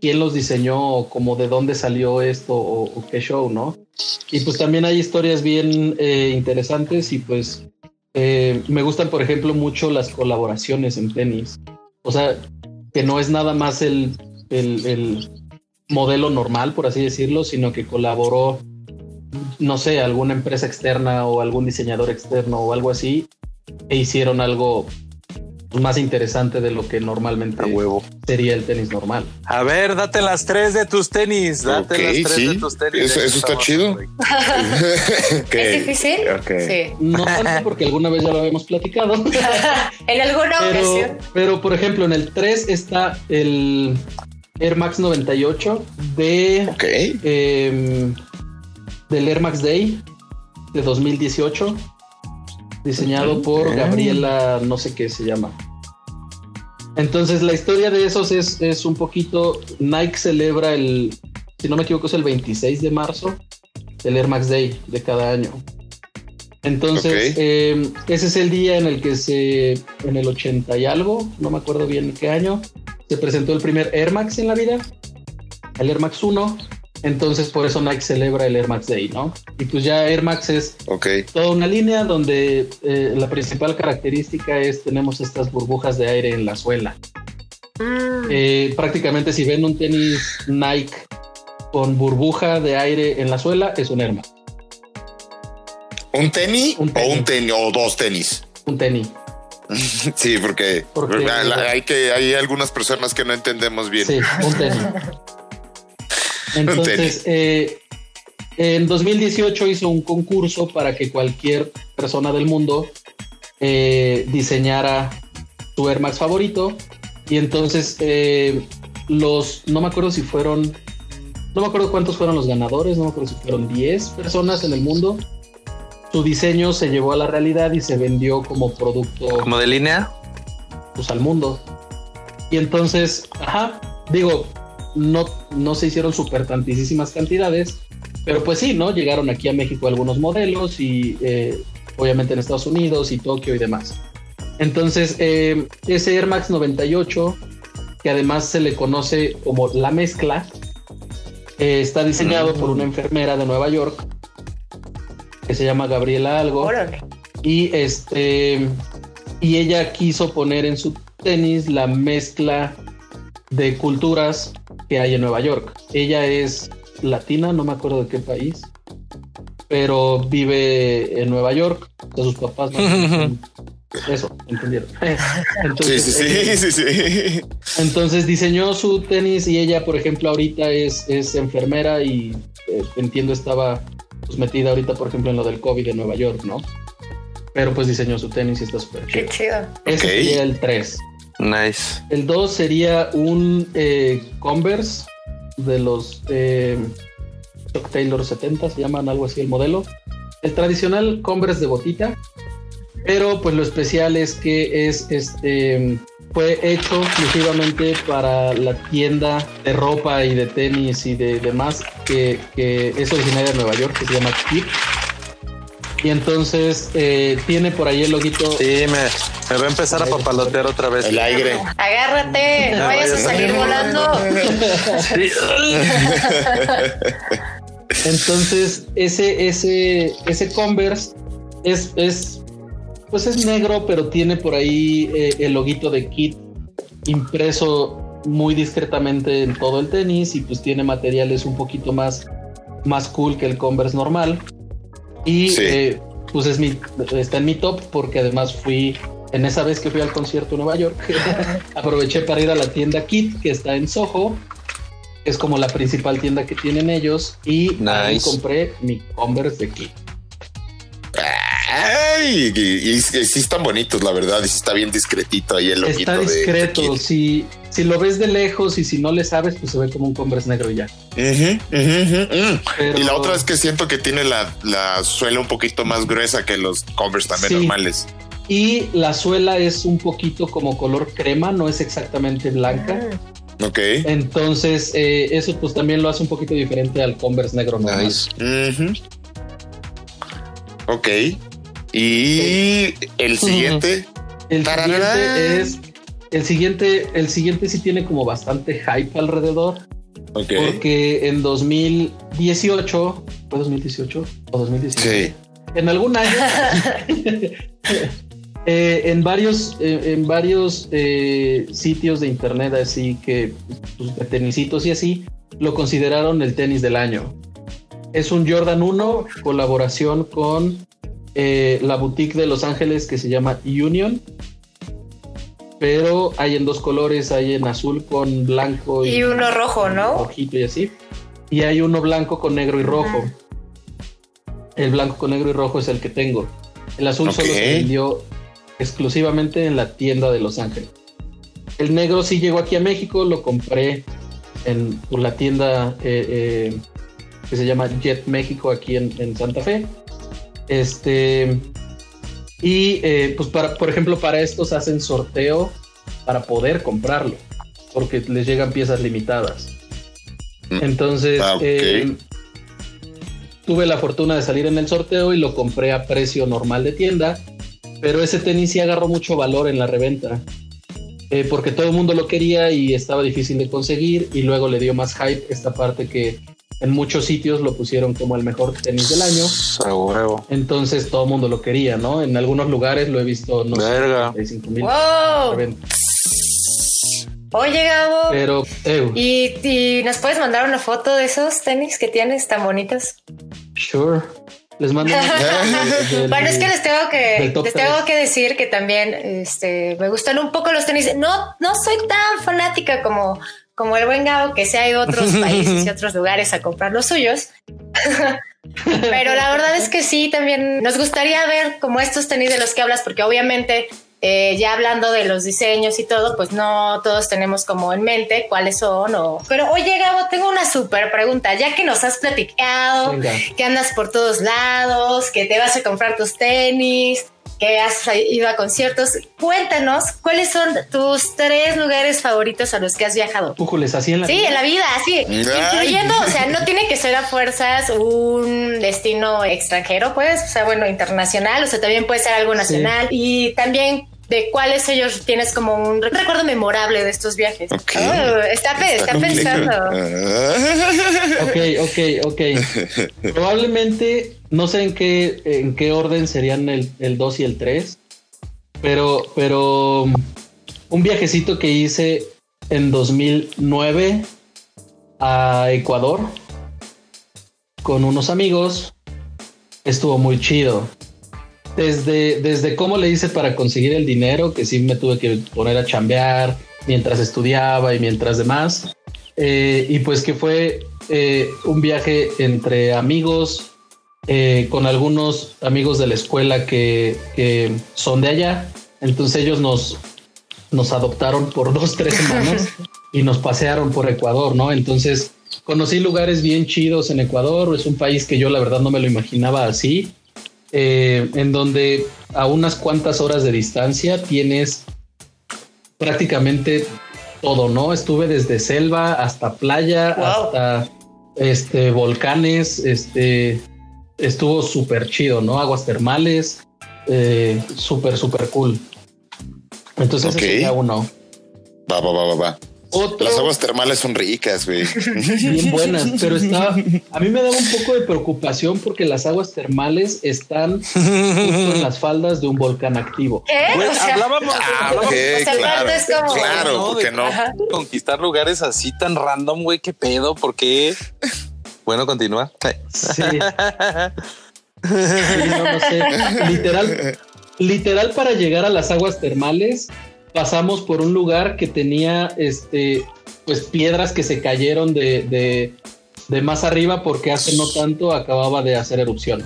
quién los diseñó, como de dónde salió esto, o, qué show, ¿no? Y pues también hay historias bien eh, interesantes y pues eh, me gustan, por ejemplo, mucho las colaboraciones en tenis. O sea, que no es nada más el, el modelo normal, por así decirlo, sino que colaboró, no sé, alguna empresa externa o algún diseñador externo o algo así, e hicieron algo más interesante de lo que normalmente huevo. sería el tenis normal. A ver, date las tres de tus tenis. Date las tres sí. de tus tenis. Eso- eso está chido. *laughs* ¿Es difícil? Sí. No tanto *laughs* porque alguna vez ya lo habíamos platicado. *laughs* en alguna Pero, ocasión. pero, por ejemplo, en el 3 está el Air Max 98 de Ok. em, del Air Max Day de 2018, diseñado por Gabriela, no sé qué se llama. Entonces, la historia de esos es, es un poquito. Nike celebra el, si no me equivoco, es el 26 de marzo, el Air Max Day de cada año. Entonces, eh, ese es el día en el que se, en el 80 y algo, no me acuerdo bien qué año, se presentó el primer Air Max en la vida, el Air Max 1. Entonces, por eso Nike celebra el Air Max Day, ¿no? Y pues ya Air Max es Ok. toda una línea donde eh, la principal característica es tenemos estas burbujas de aire en la suela. Mm. Eh, prácticamente si ven un tenis Nike con burbuja de aire en la suela, es un Air Max, ¿Un tenis, Un o un tenis o dos tenis? un tenis. *laughs* Sí, porque, Porque- la- la- hay que hay algunas personas que no entendemos bien. Sí, un tenis. *laughs* Entonces, eh, en 2018 hizo un concurso para que cualquier persona del mundo eh, diseñara su Air Max favorito. Y entonces eh, los, no me acuerdo si fueron, no me acuerdo cuántos fueron los ganadores, no me acuerdo si fueron 10 personas en el mundo. Su diseño se llevó a la realidad y se vendió como producto Como de línea. pues, al mundo. Y entonces, ajá, digo, no, no se hicieron súper tantísimas cantidades, pero pues sí, ¿no? Llegaron aquí a México algunos modelos y eh, obviamente en Estados Unidos y Tokio y demás. Entonces, eh, ese Air Max 98, que además se le conoce como la mezcla, eh, está diseñado por una enfermera de Nueva York que se llama Gabriela Algo. Órale. Y este y ella quiso poner en su tenis la mezcla de culturas que hay en Nueva York. Ella es latina, no me acuerdo de qué país, pero vive en Nueva York. O sea, sus papás no- *laughs* eso, entendieron. *laughs* Sí, Entonces, sí, eh, sí, sí, sí. entonces diseñó su tenis y ella, por ejemplo, ahorita es, es enfermera y eh, entiendo estaba pues, metida ahorita, por ejemplo, en lo del COVID en Nueva York, ¿no? Pero pues diseñó su tenis y está súper Qué chido. chido. Ese Ok. sería el 3. Nice. El 2 sería un eh, Converse de los eh, Chuck Taylor 70, se llaman algo así el modelo. El tradicional Converse de botita, pero pues lo especial es que es este fue hecho exclusivamente para la tienda de ropa y de tenis y de demás que, que es originaria de Nueva York, que se llama Kip. Y entonces eh, tiene por ahí el loguito. Sí, me, me va a empezar a papalotear otra vez. El aire. Agárrate, no vayas a salir volando. Sí. Entonces, ese, ese, ese Converse es, es, pues es negro, pero tiene por ahí eh, el loguito de Kit impreso muy discretamente en todo el tenis y pues tiene materiales un poquito más, más cool que el Converse normal. Y Sí. eh, pues es mi, está en mi top porque además fui, en esa vez que fui al concierto en Nueva York, *laughs* aproveché para ir a la tienda Kit que está en Soho es como la principal tienda que tienen ellos y ahí compré mi Converse de Kit. Ay, y, y- y sí están bonitos, la verdad. Y sí está bien discretito ahí el Está de- de discreto, Kid. si, si lo ves de lejos y si no le sabes, pues se ve como un Converse negro ya. Pero- Y la otra es que siento que tiene la, la suela un poquito más gruesa que los Converse también Sí. normales. Y la suela es un poquito como color crema, no es exactamente blanca. Ok. Entonces, eh, eso pues también lo hace un poquito diferente al Converse negro normal. Nice. Ok. Y el siguiente. El siguiente es el siguiente, el siguiente sí tiene como bastante hype alrededor, Ok. porque en 2018, ¿fue 2018 o 2019? Sí. En algún año, *laughs* *laughs* eh, en varios, eh, en varios eh, sitios de internet así que pues, de tenisitos y así, lo consideraron el tenis del año. Es un Jordan 1, colaboración con eh, la boutique de Los Ángeles que se llama Union. Pero hay en dos colores, hay en azul con blanco Y uno rojo, ¿no? rojito y así. Y hay uno blanco con negro y rojo. El blanco con negro y rojo es el que tengo. El azul solo se vendió exclusivamente en la tienda de Los Ángeles. El negro sí llegó aquí a México, lo compré en por la tienda eh, eh, que se llama Jet México aquí en, en Santa Fe. Este y eh, pues para, por ejemplo, para estos hacen sorteo para poder comprarlo, porque les llegan piezas limitadas. Mm. Entonces, Ah, tuve la fortuna de salir en el sorteo y lo compré a precio normal de tienda, pero ese tenis sí agarró mucho valor en la reventa. eh, porque todo el mundo lo quería y estaba difícil de conseguir y luego le dio más hype esta parte que en muchos sitios lo pusieron como el mejor tenis del año. Huevo. Entonces todo el mundo lo quería, ¿no? En algunos lugares lo he visto, no Verga. sé, 35 mil. ¡Wow! Oye, Gabo. Pero, eh, ¿Y, y nos puedes mandar una foto de esos tenis que tienes tan bonitos? sure. Les mando. una- *laughs* Bueno, es que les tengo que, les tengo que decir que también este, me gustan un poco los tenis. No, no soy tan fanática como, como el buen Gabo, que se ha ido a otros *laughs* países y otros lugares a comprar los suyos. *laughs* Pero la verdad es que sí, también nos gustaría ver como estos tenis de los que hablas, porque obviamente eh, ya hablando de los diseños y todo, pues no todos tenemos como en mente cuáles son. O... Pero oye, Gabo, tengo una súper pregunta, ya que nos has platicado Venga. que andas por todos lados, que te vas a comprar tus tenis, que has ido a conciertos. Cuéntanos, ¿cuáles son tus tres lugares favoritos a los que has viajado? Pújules, así en la. Sí, en la vida, así, Ay. incluyendo, o sea, no tiene que ser a fuerzas un destino extranjero, pues, o sea, bueno, internacional, o sea, también puede ser algo nacional y también de cuáles ellos tienes como un recuerdo memorable de estos viajes. Oh, está, pe- está complejo. pensando. Ah. Ok, ok, ok. *laughs* Probablemente, no sé en qué, en qué orden serían el, el 2 y el 3, pero, pero un viajecito que hice en 2009 a Ecuador con unos amigos estuvo muy chido. Desde, desde cómo le hice para conseguir el dinero, que sí me tuve que poner a chambear mientras estudiaba y mientras demás. Eh, y pues que fue eh, un viaje entre amigos, eh, con algunos amigos de la escuela que, que son de allá. Entonces ellos nos, nos adoptaron por *laughs* dos, tres semanas *laughs* y nos pasearon por Ecuador, ¿no? Entonces conocí lugares bien chidos en Ecuador. Es un país que yo la verdad no me lo imaginaba así. Eh, en donde a unas cuantas horas de distancia tienes prácticamente todo, ¿no? Estuve desde selva hasta playa, Wow. hasta este volcanes, este estuvo súper chido, ¿no? Aguas termales, eh, súper, súper cool. Entonces Ok. ese sería uno. Va, va, va, va, va. Otro Las aguas termales son ricas, güey. *laughs* bien buenas, pero está, a mí me daba un poco de preocupación porque las aguas termales están justo en las faldas de un volcán activo. ¿Qué? Güey, O sea, hablábamos, Ah, hablábamos ok, o sea, claro. es como- Claro, ¿no? ¿por De qué no? Ajá. conquistar lugares así tan random, güey, qué pedo, ¿por qué? Bueno, continúa. Sí. Sí, no, no sé. Literal, literal para llegar a las aguas termales pasamos por un lugar que tenía este pues piedras que se cayeron de, de, de más arriba porque hace no tanto acababa de hacer erupción.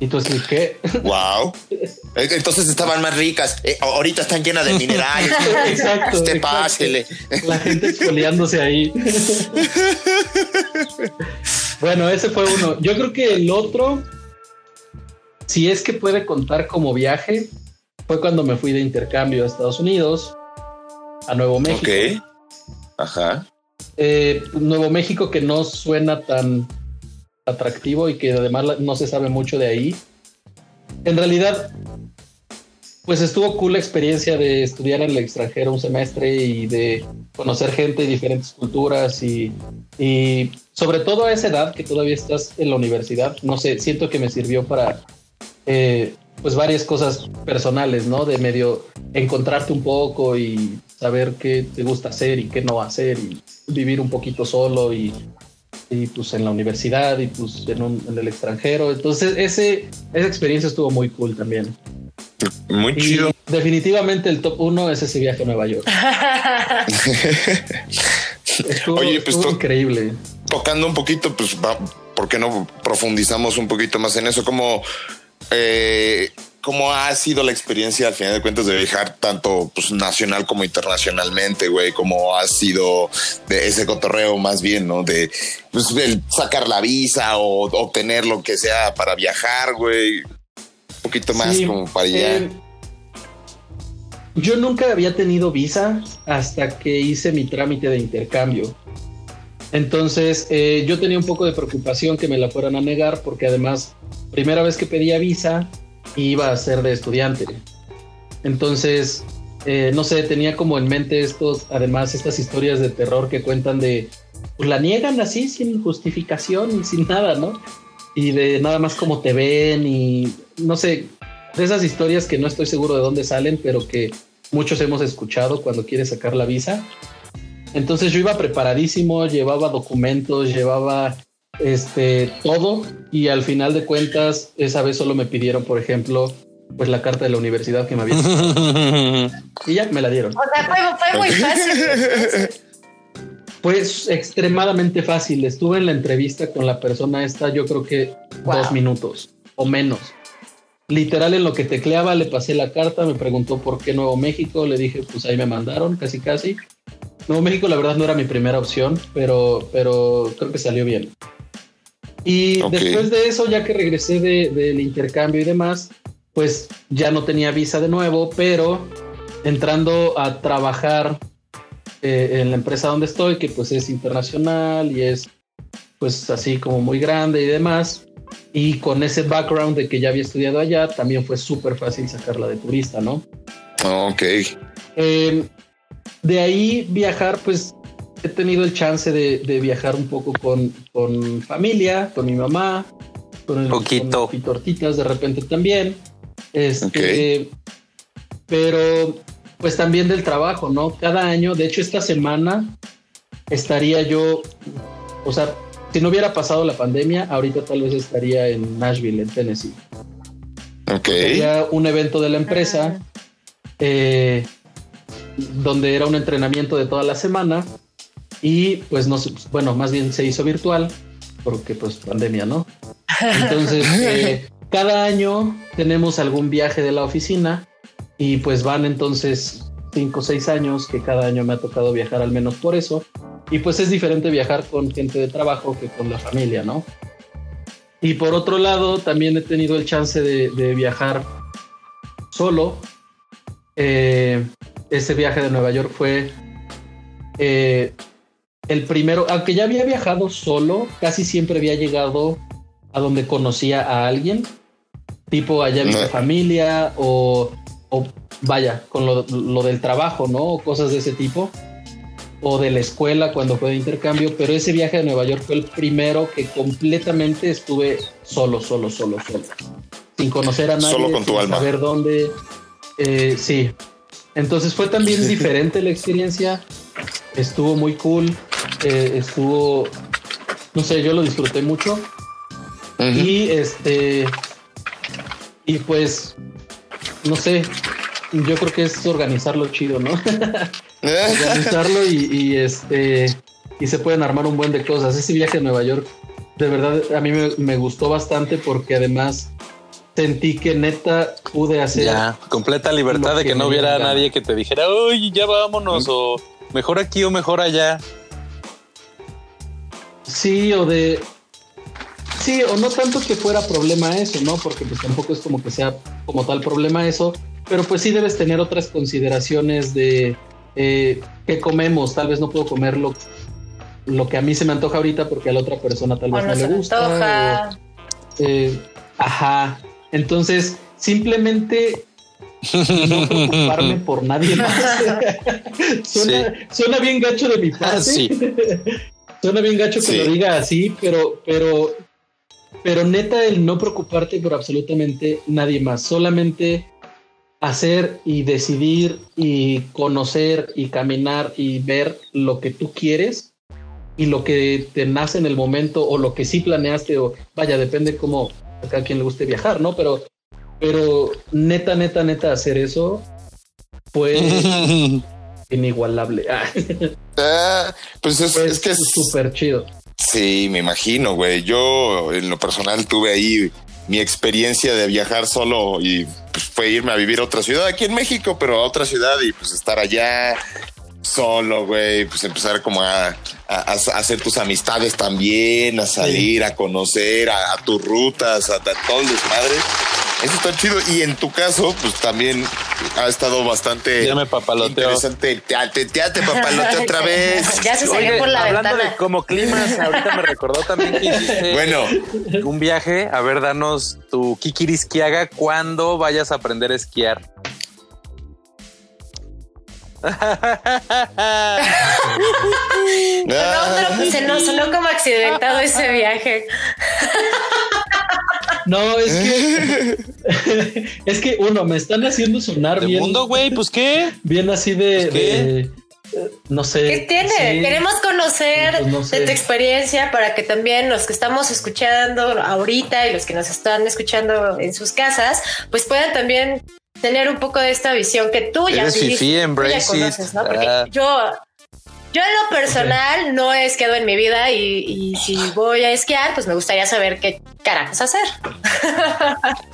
Y tú así, ¿qué? Wow. *laughs* Entonces estaban más ricas. Eh, ahorita están llenas de *laughs* minerales. Exacto. Usted exacto. pásele. La gente exfoliándose ahí. *laughs* bueno, ese fue uno. Yo creo que el otro, si es que puede contar como viaje, fue cuando me fui de intercambio a Estados Unidos, a Nuevo México. Ok. Ajá. Eh, Nuevo México que no suena tan atractivo y que además no se sabe mucho de ahí. En realidad, pues estuvo cool la experiencia de estudiar en el extranjero un semestre y de conocer gente de diferentes culturas y, y sobre todo a esa edad que todavía estás en la universidad, no sé, siento que me sirvió para eh, pues varias cosas personales, ¿no? De medio encontrarte un poco y saber qué te gusta hacer y qué no hacer y vivir un poquito solo y, y pues en la universidad y pues en, un- en el extranjero. Entonces ese, esa experiencia estuvo muy cool también. Muy Y chido. definitivamente el top uno es ese viaje a Nueva York. *laughs* Estuvo, Oye, pues, estuvo to- increíble. Tocando un poquito, pues, va- ¿por qué no profundizamos un poquito más en eso? ¿Cómo, eh, cómo ha sido la experiencia al final de cuentas de viajar tanto pues, nacional como internacionalmente, güey? ¿Cómo ha sido de ese cotorreo más bien, no? De pues, el sacar la visa o obtener lo que sea para viajar, güey. Un poquito más Sí, como para allá. eh, yo nunca había tenido visa hasta que hice mi trámite de intercambio. Entonces eh, yo tenía un poco de preocupación que me la fueran a negar porque además, primera vez que pedía visa, iba a ser de estudiante. Entonces, eh, no sé, tenía como en mente estos, además estas historias de terror que cuentan de, pues la niegan así sin justificación y sin nada, ¿no? Y de nada más como te ven y no sé, de esas historias que no estoy seguro de dónde salen, pero que muchos hemos escuchado cuando quieres sacar la visa. Entonces yo iba preparadísimo, llevaba documentos, llevaba este todo y al final de cuentas esa vez solo me pidieron, por ejemplo, pues la carta de la universidad que me había *laughs* y ya me la dieron. O sea, fue, fue muy fácil. *laughs* Pues extremadamente fácil. Estuve en la entrevista con la persona esta, yo creo que Wow. dos minutos o menos. Literal en lo que tecleaba le pasé la carta, me preguntó por qué Nuevo México, le dije pues ahí me mandaron casi casi. Nuevo México la verdad no era mi primera opción, pero, pero creo que salió bien. Y Ok. después de eso, ya que regresé de- del intercambio y demás, pues ya no tenía visa de nuevo, pero entrando a trabajar eh, en la empresa donde estoy, que pues es internacional y es pues así como muy grande y demás, y con ese background de que ya había estudiado allá, también fue súper fácil sacarla de turista, ¿no? Ok. Eh, de ahí viajar, pues he tenido el chance de, de viajar un poco con, con familia, con mi mamá, con el Poquito. con tortitas de repente también. Este, pero pues también del trabajo, ¿no? Cada año, de hecho esta semana estaría yo, o sea, si no hubiera pasado la pandemia, ahorita tal vez estaría en Nashville, en Tennessee. Ok. Había un evento de la empresa eh, donde era un entrenamiento de toda la semana y pues no bueno, más bien se hizo virtual porque pues pandemia, ¿no? Entonces, *laughs* eh, cada año tenemos algún viaje de la oficina y pues van entonces cinco o seis años que cada año me ha tocado viajar al menos por eso. Y pues es diferente viajar con gente de trabajo que con la familia, ¿no? Y por otro lado, también he tenido el chance de, de viajar solo. Eh, ese viaje de Nueva York fue eh, el primero, aunque ya había viajado solo, casi siempre había llegado a donde conocía a alguien, tipo allá vi No. familia o, o vaya, con lo, lo del trabajo, ¿no? O cosas de ese tipo. O de la escuela cuando fue de intercambio, pero ese viaje de Nueva York fue el primero que completamente estuve solo, solo, solo, solo. Sin conocer a nadie. Solo con tu sin alma. Saber dónde. Eh, sí. Entonces fue también diferente la experiencia. Estuvo muy cool. eh, estuvo. No sé, yo lo disfruté mucho. Y este. Y pues. No sé. Yo creo que es organizarlo chido, ¿no? *laughs* organizarlo y, y, este. Y se pueden armar un buen de cosas. Ese viaje a Nueva York, de verdad, a mí me, me gustó bastante porque además sentí que neta pude hacer. Ya, completa libertad de que que no hubiera gana. nadie que te dijera, oye, ya vámonos, o mejor aquí o mejor allá. Sí, o de. Sí, o no tanto que fuera problema eso, ¿no? Porque pues tampoco es como que sea como tal problema eso, pero pues sí debes tener otras consideraciones de eh, qué comemos. Tal vez no puedo comer lo, lo que a mí se me antoja ahorita porque a la otra persona tal O vez no no, se le gusta. antoja. o, eh, ajá. Entonces, simplemente no preocuparme por nadie *laughs* más. *laughs* suena, suena bien gacho de mi parte. Ah, sí. *laughs* suena bien gacho que Sí. lo diga así, pero, pero, pero neta, el no preocuparte por absolutamente nadie más. Solamente hacer y decidir y conocer y caminar y ver lo que tú quieres y lo que te nace en el momento o lo que sí planeaste o vaya, depende cómo a quien le guste viajar, ¿no? Pero, pero neta, neta, neta, hacer eso fue *laughs* inigualable. *laughs* Ah, Ah, pues es, fue es que es súper chido. Sí, me imagino, güey. Yo en lo personal tuve ahí mi experiencia de viajar solo y pues, fue irme a vivir a otra ciudad aquí en México, pero a otra ciudad y pues estar allá solo, güey, pues empezar como a, a- a hacer tus amistades también, a salir, a conocer, a, a tus rutas, a, a todo el desmadre. Eso está chido. Y en tu caso, pues también ha estado bastante Ya me papaloteo. interesante. Te, te, te papalote otra vez. *laughs* Ya se salió Oye, por la hablando ventana. de como climas, ahorita me recordó también que hiciste Bueno, un viaje. A ver, danos tu kikirisquiaga cuando vayas a aprender a esquiar. No, *laughs* pero se nos sonó como accidentado ese viaje. No, es que *laughs* es que uno me están haciendo sonar ¿De bien, mundo, güey? ¿Pues qué? bien así de, Pues, ¿qué? de, no sé. ¿Qué tiene? sí. Queremos conocer Pues no sé. de tu experiencia para que también los que estamos escuchando ahorita y los que nos están escuchando en sus casas, pues puedan también tener un poco de esta visión que tú ya Eres viviste, fifí, tú ya conoces, ¿no? Porque Ah. yo, yo en lo personal no he esquiado en mi vida y, y si voy a esquiar, pues me gustaría saber qué carajos hacer.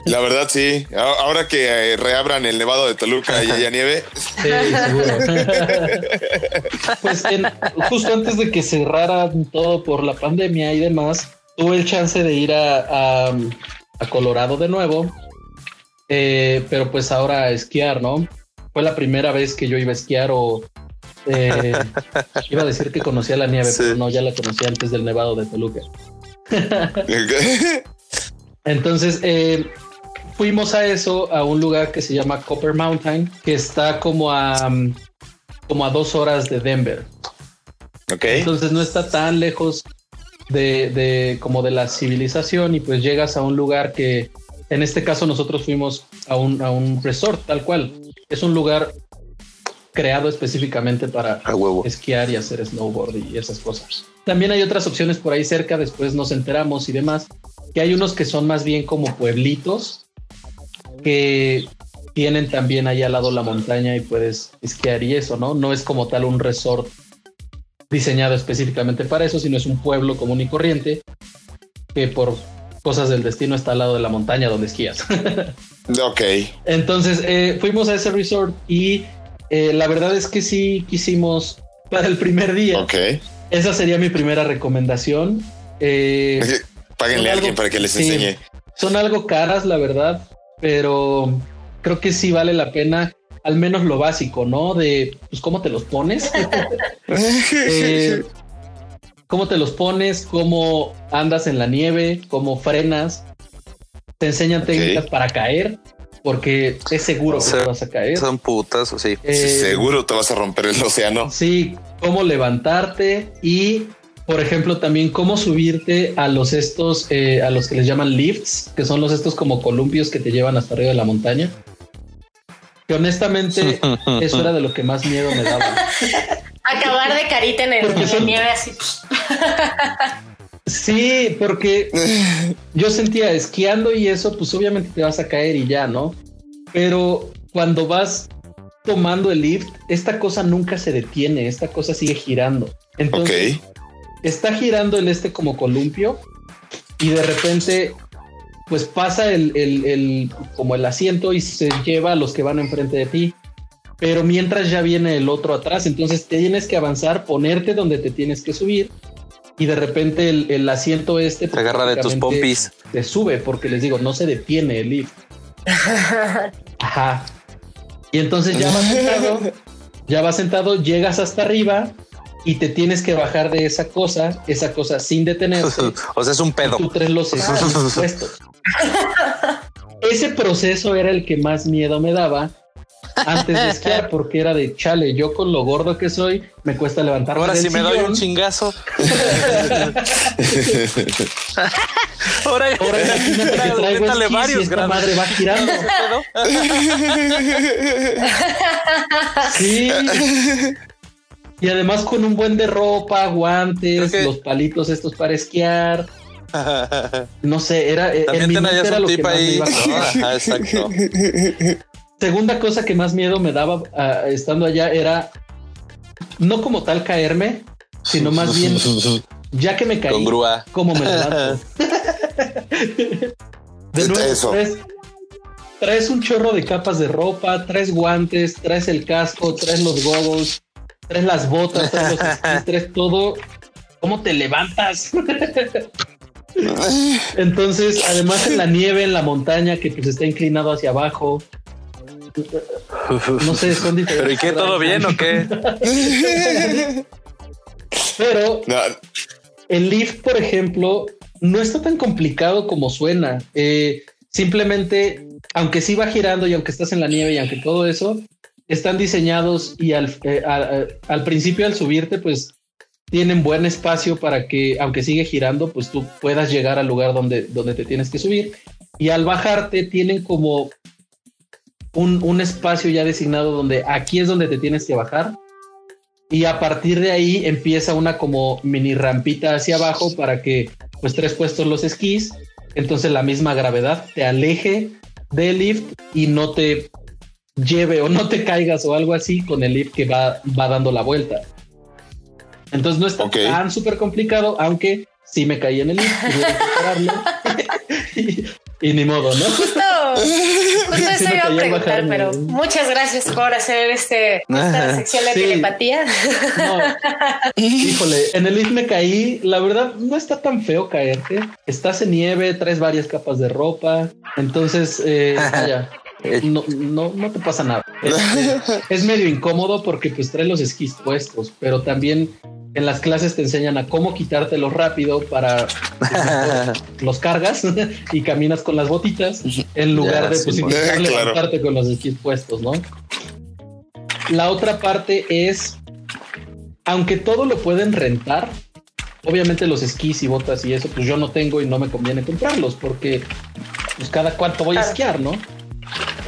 La verdad, sí. Ahora que eh, reabran el Nevado de Toluca y haya nieve, Sí, seguro. *laughs* pues en- justo antes de que cerrara todo por la pandemia y demás, tuve el chance de ir a, a- a Colorado de nuevo, eh, pero pues ahora a esquiar, ¿no? Fue la primera vez que yo iba a esquiar o eh, *laughs* iba a decir que conocía la nieve, Sí. pero no, ya la conocía antes del Nevado de Toluca. Entonces, eh, fuimos a eso, a un lugar que se llama Copper Mountain, que está como a, como a dos horas de Denver. ok. Entonces no está tan lejos de, de como de la civilización y pues llegas a un lugar que en este caso nosotros fuimos a un, a un resort tal cual. Es un lugar creado específicamente para esquiar y hacer snowboard y esas cosas. También hay otras opciones por ahí cerca, después nos enteramos y demás, que hay unos que son más bien como pueblitos que tienen también ahí al lado la montaña y puedes esquiar y eso, ¿no? No es como tal un resort diseñado específicamente para eso, sino es un pueblo común y corriente que por cosas del destino está al lado de la montaña donde esquías. *laughs* Ok. Entonces eh, fuimos a ese resort y eh, la verdad es que sí quisimos para el primer día. Ok. Esa sería mi primera recomendación. Eh, Páguenle a alguien para que les sí. enseñe. son algo caras, la verdad, pero creo que sí vale la pena, al menos lo básico, ¿no? De pues, cómo te los pones. *laughs* *laughs* Eh, cómo te los pones, cómo andas en la nieve, cómo frenas. Te enseñan técnicas para caer, porque es seguro que te vas a caer. Son putas, sí. Eh, Seguro te vas a romper el océano. Sí, cómo levantarte y, por ejemplo, también cómo subirte a los estos, eh, a los que les llaman lifts, que son los estos como columpios que te llevan hasta arriba de la montaña. Que honestamente *laughs* eso era de lo que más miedo me daba. *laughs* Acabar de carita en, el, en nieve así. Sí, porque yo sentía esquiando y eso, pues obviamente te vas a caer y ya, ¿no? Pero cuando vas tomando el lift, esta cosa nunca se detiene, esta cosa sigue girando. Entonces, está girando el este como columpio y de repente pues pasa el, el- el- como el asiento y se lleva a los que van enfrente de ti. Pero mientras ya viene el otro atrás, entonces tienes que avanzar, ponerte donde te tienes que subir y de repente el, el asiento este Te agarra de tus prácticamente pompis. te sube porque les digo, no se detiene el lift. *laughs* Ajá. Y entonces ya vas sentado, ya vas sentado, llegas hasta arriba y te tienes que bajar de esa cosa, esa cosa sin detenerse. *laughs* o sea, es un pedo. Tú traes los. *laughs* Ese proceso era el que más miedo me daba antes de esquiar, *laughs* porque era de chale, yo con lo gordo que soy, me cuesta levantar. Ahora si me doy un chingazo. *laughs* Ahora, Ahora imagínate que traigo varios esta grados. madre va girando. *laughs* Sí. Y además con un buen de ropa, guantes, que- los palitos estos para esquiar. No sé, era en También mi tenías mente era un lo que tip más me ahí. exacto. Segunda cosa que más miedo me daba ah, estando allá era no como tal caerme, sino *laughs* más bien ya que me caí, Con grúa. cómo me levanto. *laughs* *laughs* De nuevo, Eso. Traes, traes un chorro de capas de ropa, traes guantes, traes el casco, traes los goggles, traes las botas, traes los traes todo. ¿Cómo te levantas? Entonces, además en la nieve, en la montaña que pues está inclinado hacia abajo. *laughs* No sé, son diferentes. ¿Pero y qué? ¿Todo bien o qué? Pero No, el lift, por ejemplo, no está tan complicado como suena. Eh, simplemente, aunque sí va girando y aunque estás en la nieve y aunque todo eso, están diseñados y al, eh, al principio al subirte, pues tienen buen espacio para que, aunque sigue girando, pues tú puedas llegar al lugar donde, donde te tienes que subir. Y al bajarte tienen como un, un espacio ya designado donde aquí es donde te tienes que bajar. Y a partir de ahí empieza una como mini rampita hacia abajo para que pues tres puestos los esquís. Entonces la misma gravedad te aleje del lift y no te lleve o no te caigas o algo así con el lift que va, va dando la vuelta. Entonces no está Ok. tan súper complicado, aunque sí me caí en el lift. y, *laughs* *laughs* y ni modo, ¿no? Justo, justo Sí eso me iba a cayó preguntar, bajarme. pero muchas gracias por hacer este esta sección de Sí. telepatía. No. *laughs* Híjole, en el lift me caí. La verdad, no está tan feo caerte. Estás en nieve, traes varias capas de ropa. Entonces, eh, *laughs* vaya, no, no, no te pasa nada. *laughs* Este, es medio incómodo porque pues traes los esquís puestos, pero también en las clases te enseñan a cómo quitártelos rápido para pues, *laughs* los cargas y caminas con las botitas en lugar Ya, de sí, pues, bueno. intentar Claro. levantarte con los esquís puestos, ¿no? La otra parte es, aunque todo lo pueden rentar, obviamente los esquís y botas y eso, pues yo no tengo y no me conviene comprarlos porque pues cada cuánto voy a esquiar, ¿no?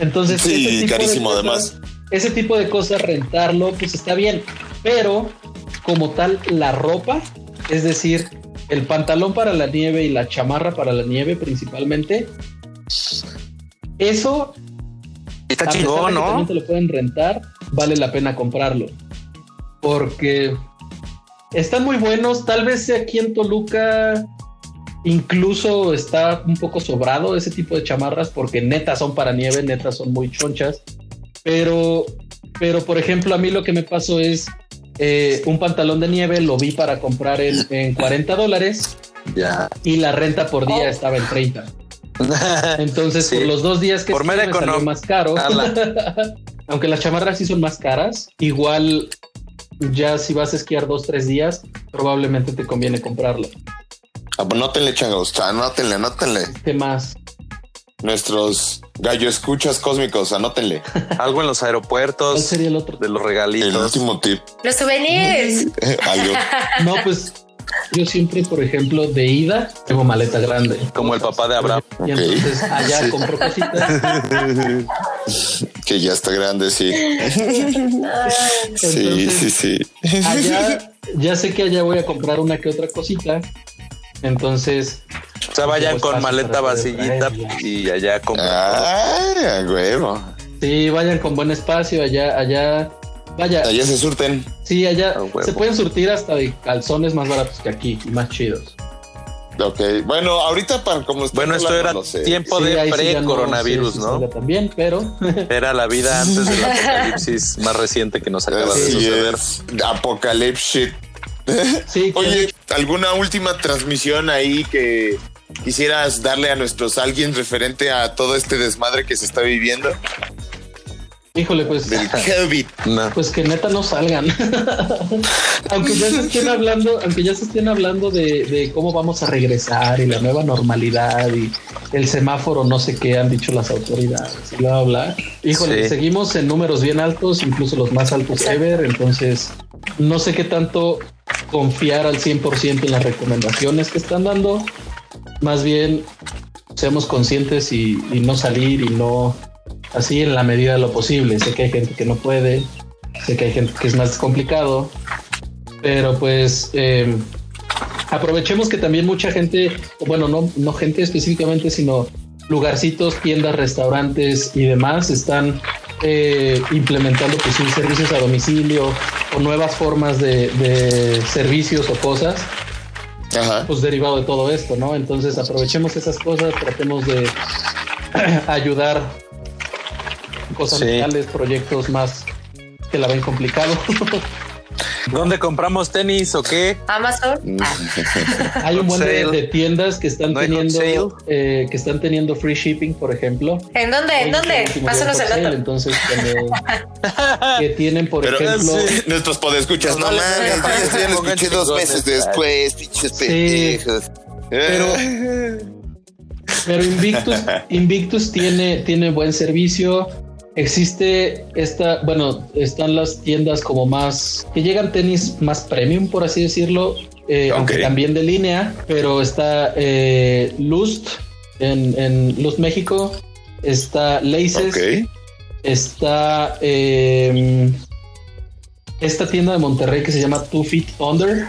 Entonces, ese sí, tipo de carísimo cosas- además. ese tipo de cosas, rentarlo, pues está bien. Pero como tal, la ropa, es decir, el pantalón para la nieve y la chamarra para la nieve principalmente, eso, Está que ¿no? también te lo pueden rentar, vale la pena comprarlo. Porque están muy buenos. Tal vez aquí en Toluca incluso está un poco sobrado ese tipo de chamarras porque neta son para nieve, neta son muy chonchas. Pero, pero por ejemplo, a mí lo que me pasó es eh, un pantalón de nieve, lo vi para comprar en, en 40 dólares Ya. y la renta por día Oh. estaba en 30. *laughs* Entonces, Sí. por los dos días que Por estuve, me salió más caro. *laughs* Aunque las chamarras sí son más caras, igual ya si vas a esquiar dos, tres días, probablemente te conviene comprarlo. Anótenle, changos. Anótenle, anótenle. ¿Qué más? Nuestros gallo escuchas cósmicos, anótenle. Algo en los ¿Cuál aeropuertos sería el otro? de los El regalitos. último tip. Los souvenirs. *laughs* Algo. No, pues yo siempre, por ejemplo, de ida, tengo maleta grande. Como el papá de Abraham. Y entonces allá compro cositas. *laughs* que ya está grande, sí. Sí, sí, sí. Allá, ya sé que allá voy a comprar una que otra cosita. Entonces, O sea, vayan con maleta vasillita y allá compran. Ay, a huevo. sí, vayan con buen espacio allá, allá. Vaya, Allá se surten. sí, allá se pueden surtir hasta de calzones más baratos que aquí y más chidos. Ok. Bueno, ahorita para como Bueno, esto era no sé. tiempo Sí, de sí no pre-coronavirus, ¿no? salga También, pero *laughs* Era la vida antes del apocalipsis más reciente que nos acaba de suceder. sí, que- *laughs* Oye, ¿alguna última transmisión ahí que quisieras darle a nuestros alguien referente a todo este desmadre que se está viviendo? Híjole, pues. del *laughs* COVID. No. Pues que neta no salgan. *laughs* aunque ya se estén hablando, aunque ya se estén hablando de, de cómo vamos a regresar y la nueva normalidad y el semáforo, no sé qué han dicho las autoridades y bla, bla, bla. Híjole, Sí. seguimos en números bien altos, incluso los más altos ever. Entonces, no sé qué tanto confiar al 100% en las recomendaciones que están dando. Más bien, seamos conscientes y, no salir y no así en la medida de lo posible. Sé que hay gente que no puede, sé que hay gente que es más complicado, pero pues eh, aprovechemos que también mucha gente, bueno, no, no gente específicamente, sino lugarcitos, tiendas, restaurantes y demás están eh, implementando pues servicios a domicilio o nuevas formas de servicios o cosas Ajá. pues derivado de todo esto, ¿no? Entonces aprovechemos esas cosas, tratemos de *clears throat* ayudar cosas Sí. reales, proyectos más que la ven complicado. *laughs* ¿Dónde compramos tenis o qué? Amazon. *laughs* Hay un buen de, tiendas que están No teniendo eh, que están teniendo free shipping, por ejemplo. ¿En dónde? ¿En dónde? Pásanos el dato. Entonces, cuando- *laughs* que tienen, por Pero ejemplo, sí. nuestros podescuchas, no, mames, ya, lo escuché dos veces después, pinches pendejos. Pero-. *laughs* Pero Invictus, Invictus tiene, tiene buen servicio. Existe esta, bueno, están las tiendas como más, que llegan tenis más premium, por así decirlo, eh, aunque también de línea, pero está eh, Lust en, en Lust México, está Laces, está eh, esta tienda de Monterrey que se llama Two Feet Under,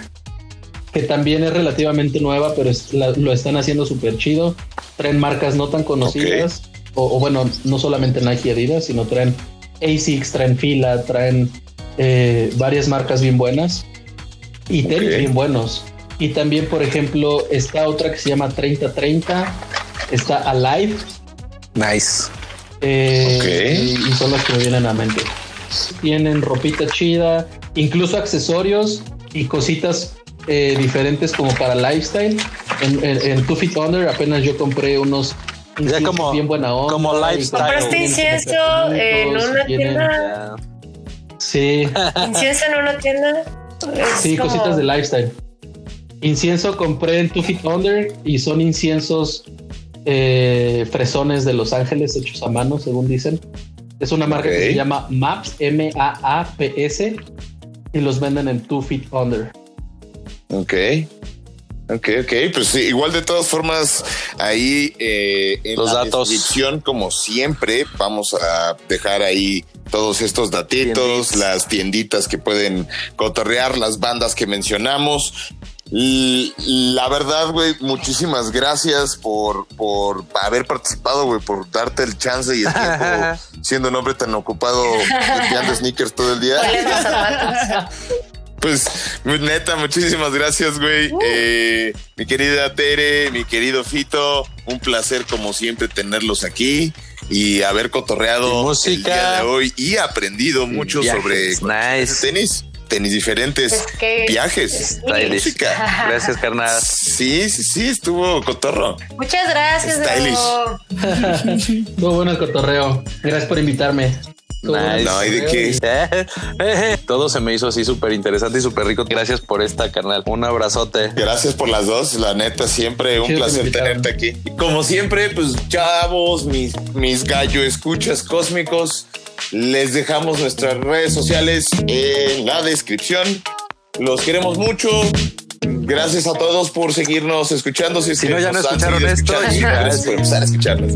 que también es relativamente nueva, pero es- la- lo están haciendo súper chido. Traen marcas no tan conocidas, o, o bueno, no solamente Nike y Adidas, sino traen ASICS, traen Fila, traen eh, varias marcas bien buenas y tenis bien buenos. Y también, por ejemplo, está otra que se llama 3030, está Alive, Nice. eh, y, y son las que me vienen a la mente. Tienen ropita chida, incluso accesorios y cositas eh, diferentes como para lifestyle. En, en, en Two Feet Under apenas yo compré unos Ya como- bien buena onda. como lifestyle. ¿Compraste incienso en una tienda? Sí, ¿Incienso en una tienda? Sí, como- cositas de lifestyle. Incienso compré en Two Feet Under y son inciensos eh, fresones de Los Ángeles hechos a mano, según dicen. Es una marca que se llama Maps, M-A-A-P-S, y los venden en Two Feet Under. Ok. Ok, ok, pues sí, igual de todas formas, ahí eh, en Los la datos. descripción, como siempre, vamos a dejar ahí todos estos datitos, Tienditas. las tienditas que pueden cotorrear, las bandas que mencionamos. La verdad, güey, muchísimas gracias por, por haber participado, güey, por darte el chance y el tiempo, *laughs* siendo un hombre tan ocupado, limpiando *laughs* sneakers todo el día. *laughs* Zapatos. Pues neta, muchísimas gracias, güey. Eh, mi querida Tere, mi querido Fito, un placer como siempre tenerlos aquí y haber Y cotorreado música. el día de hoy y aprendido mucho Viajes, sobre nice. tenis, tenis diferentes, Es que- viajes, Stylish. música. *laughs* Gracias, carnal. Sí, sí, sí, estuvo cotorro. Muchas gracias, Stylish. *laughs* *laughs* Estuvo bueno el cotorreo. Gracias por invitarme. Nice. No, ¿y de qué? *laughs* Todo se me hizo así súper interesante y súper rico. Gracias por esta, carnal. Un abrazote. Gracias por las dos, la neta, siempre un placer tenerte aquí. Y como siempre, pues chavos, mis, mis gallo escuchas cósmicos, les dejamos nuestras redes sociales en la descripción. Los queremos mucho. Gracias a todos por seguirnos escuchando. Si, Si no, ya no escucharon esto, gracias por empezar a escucharnos.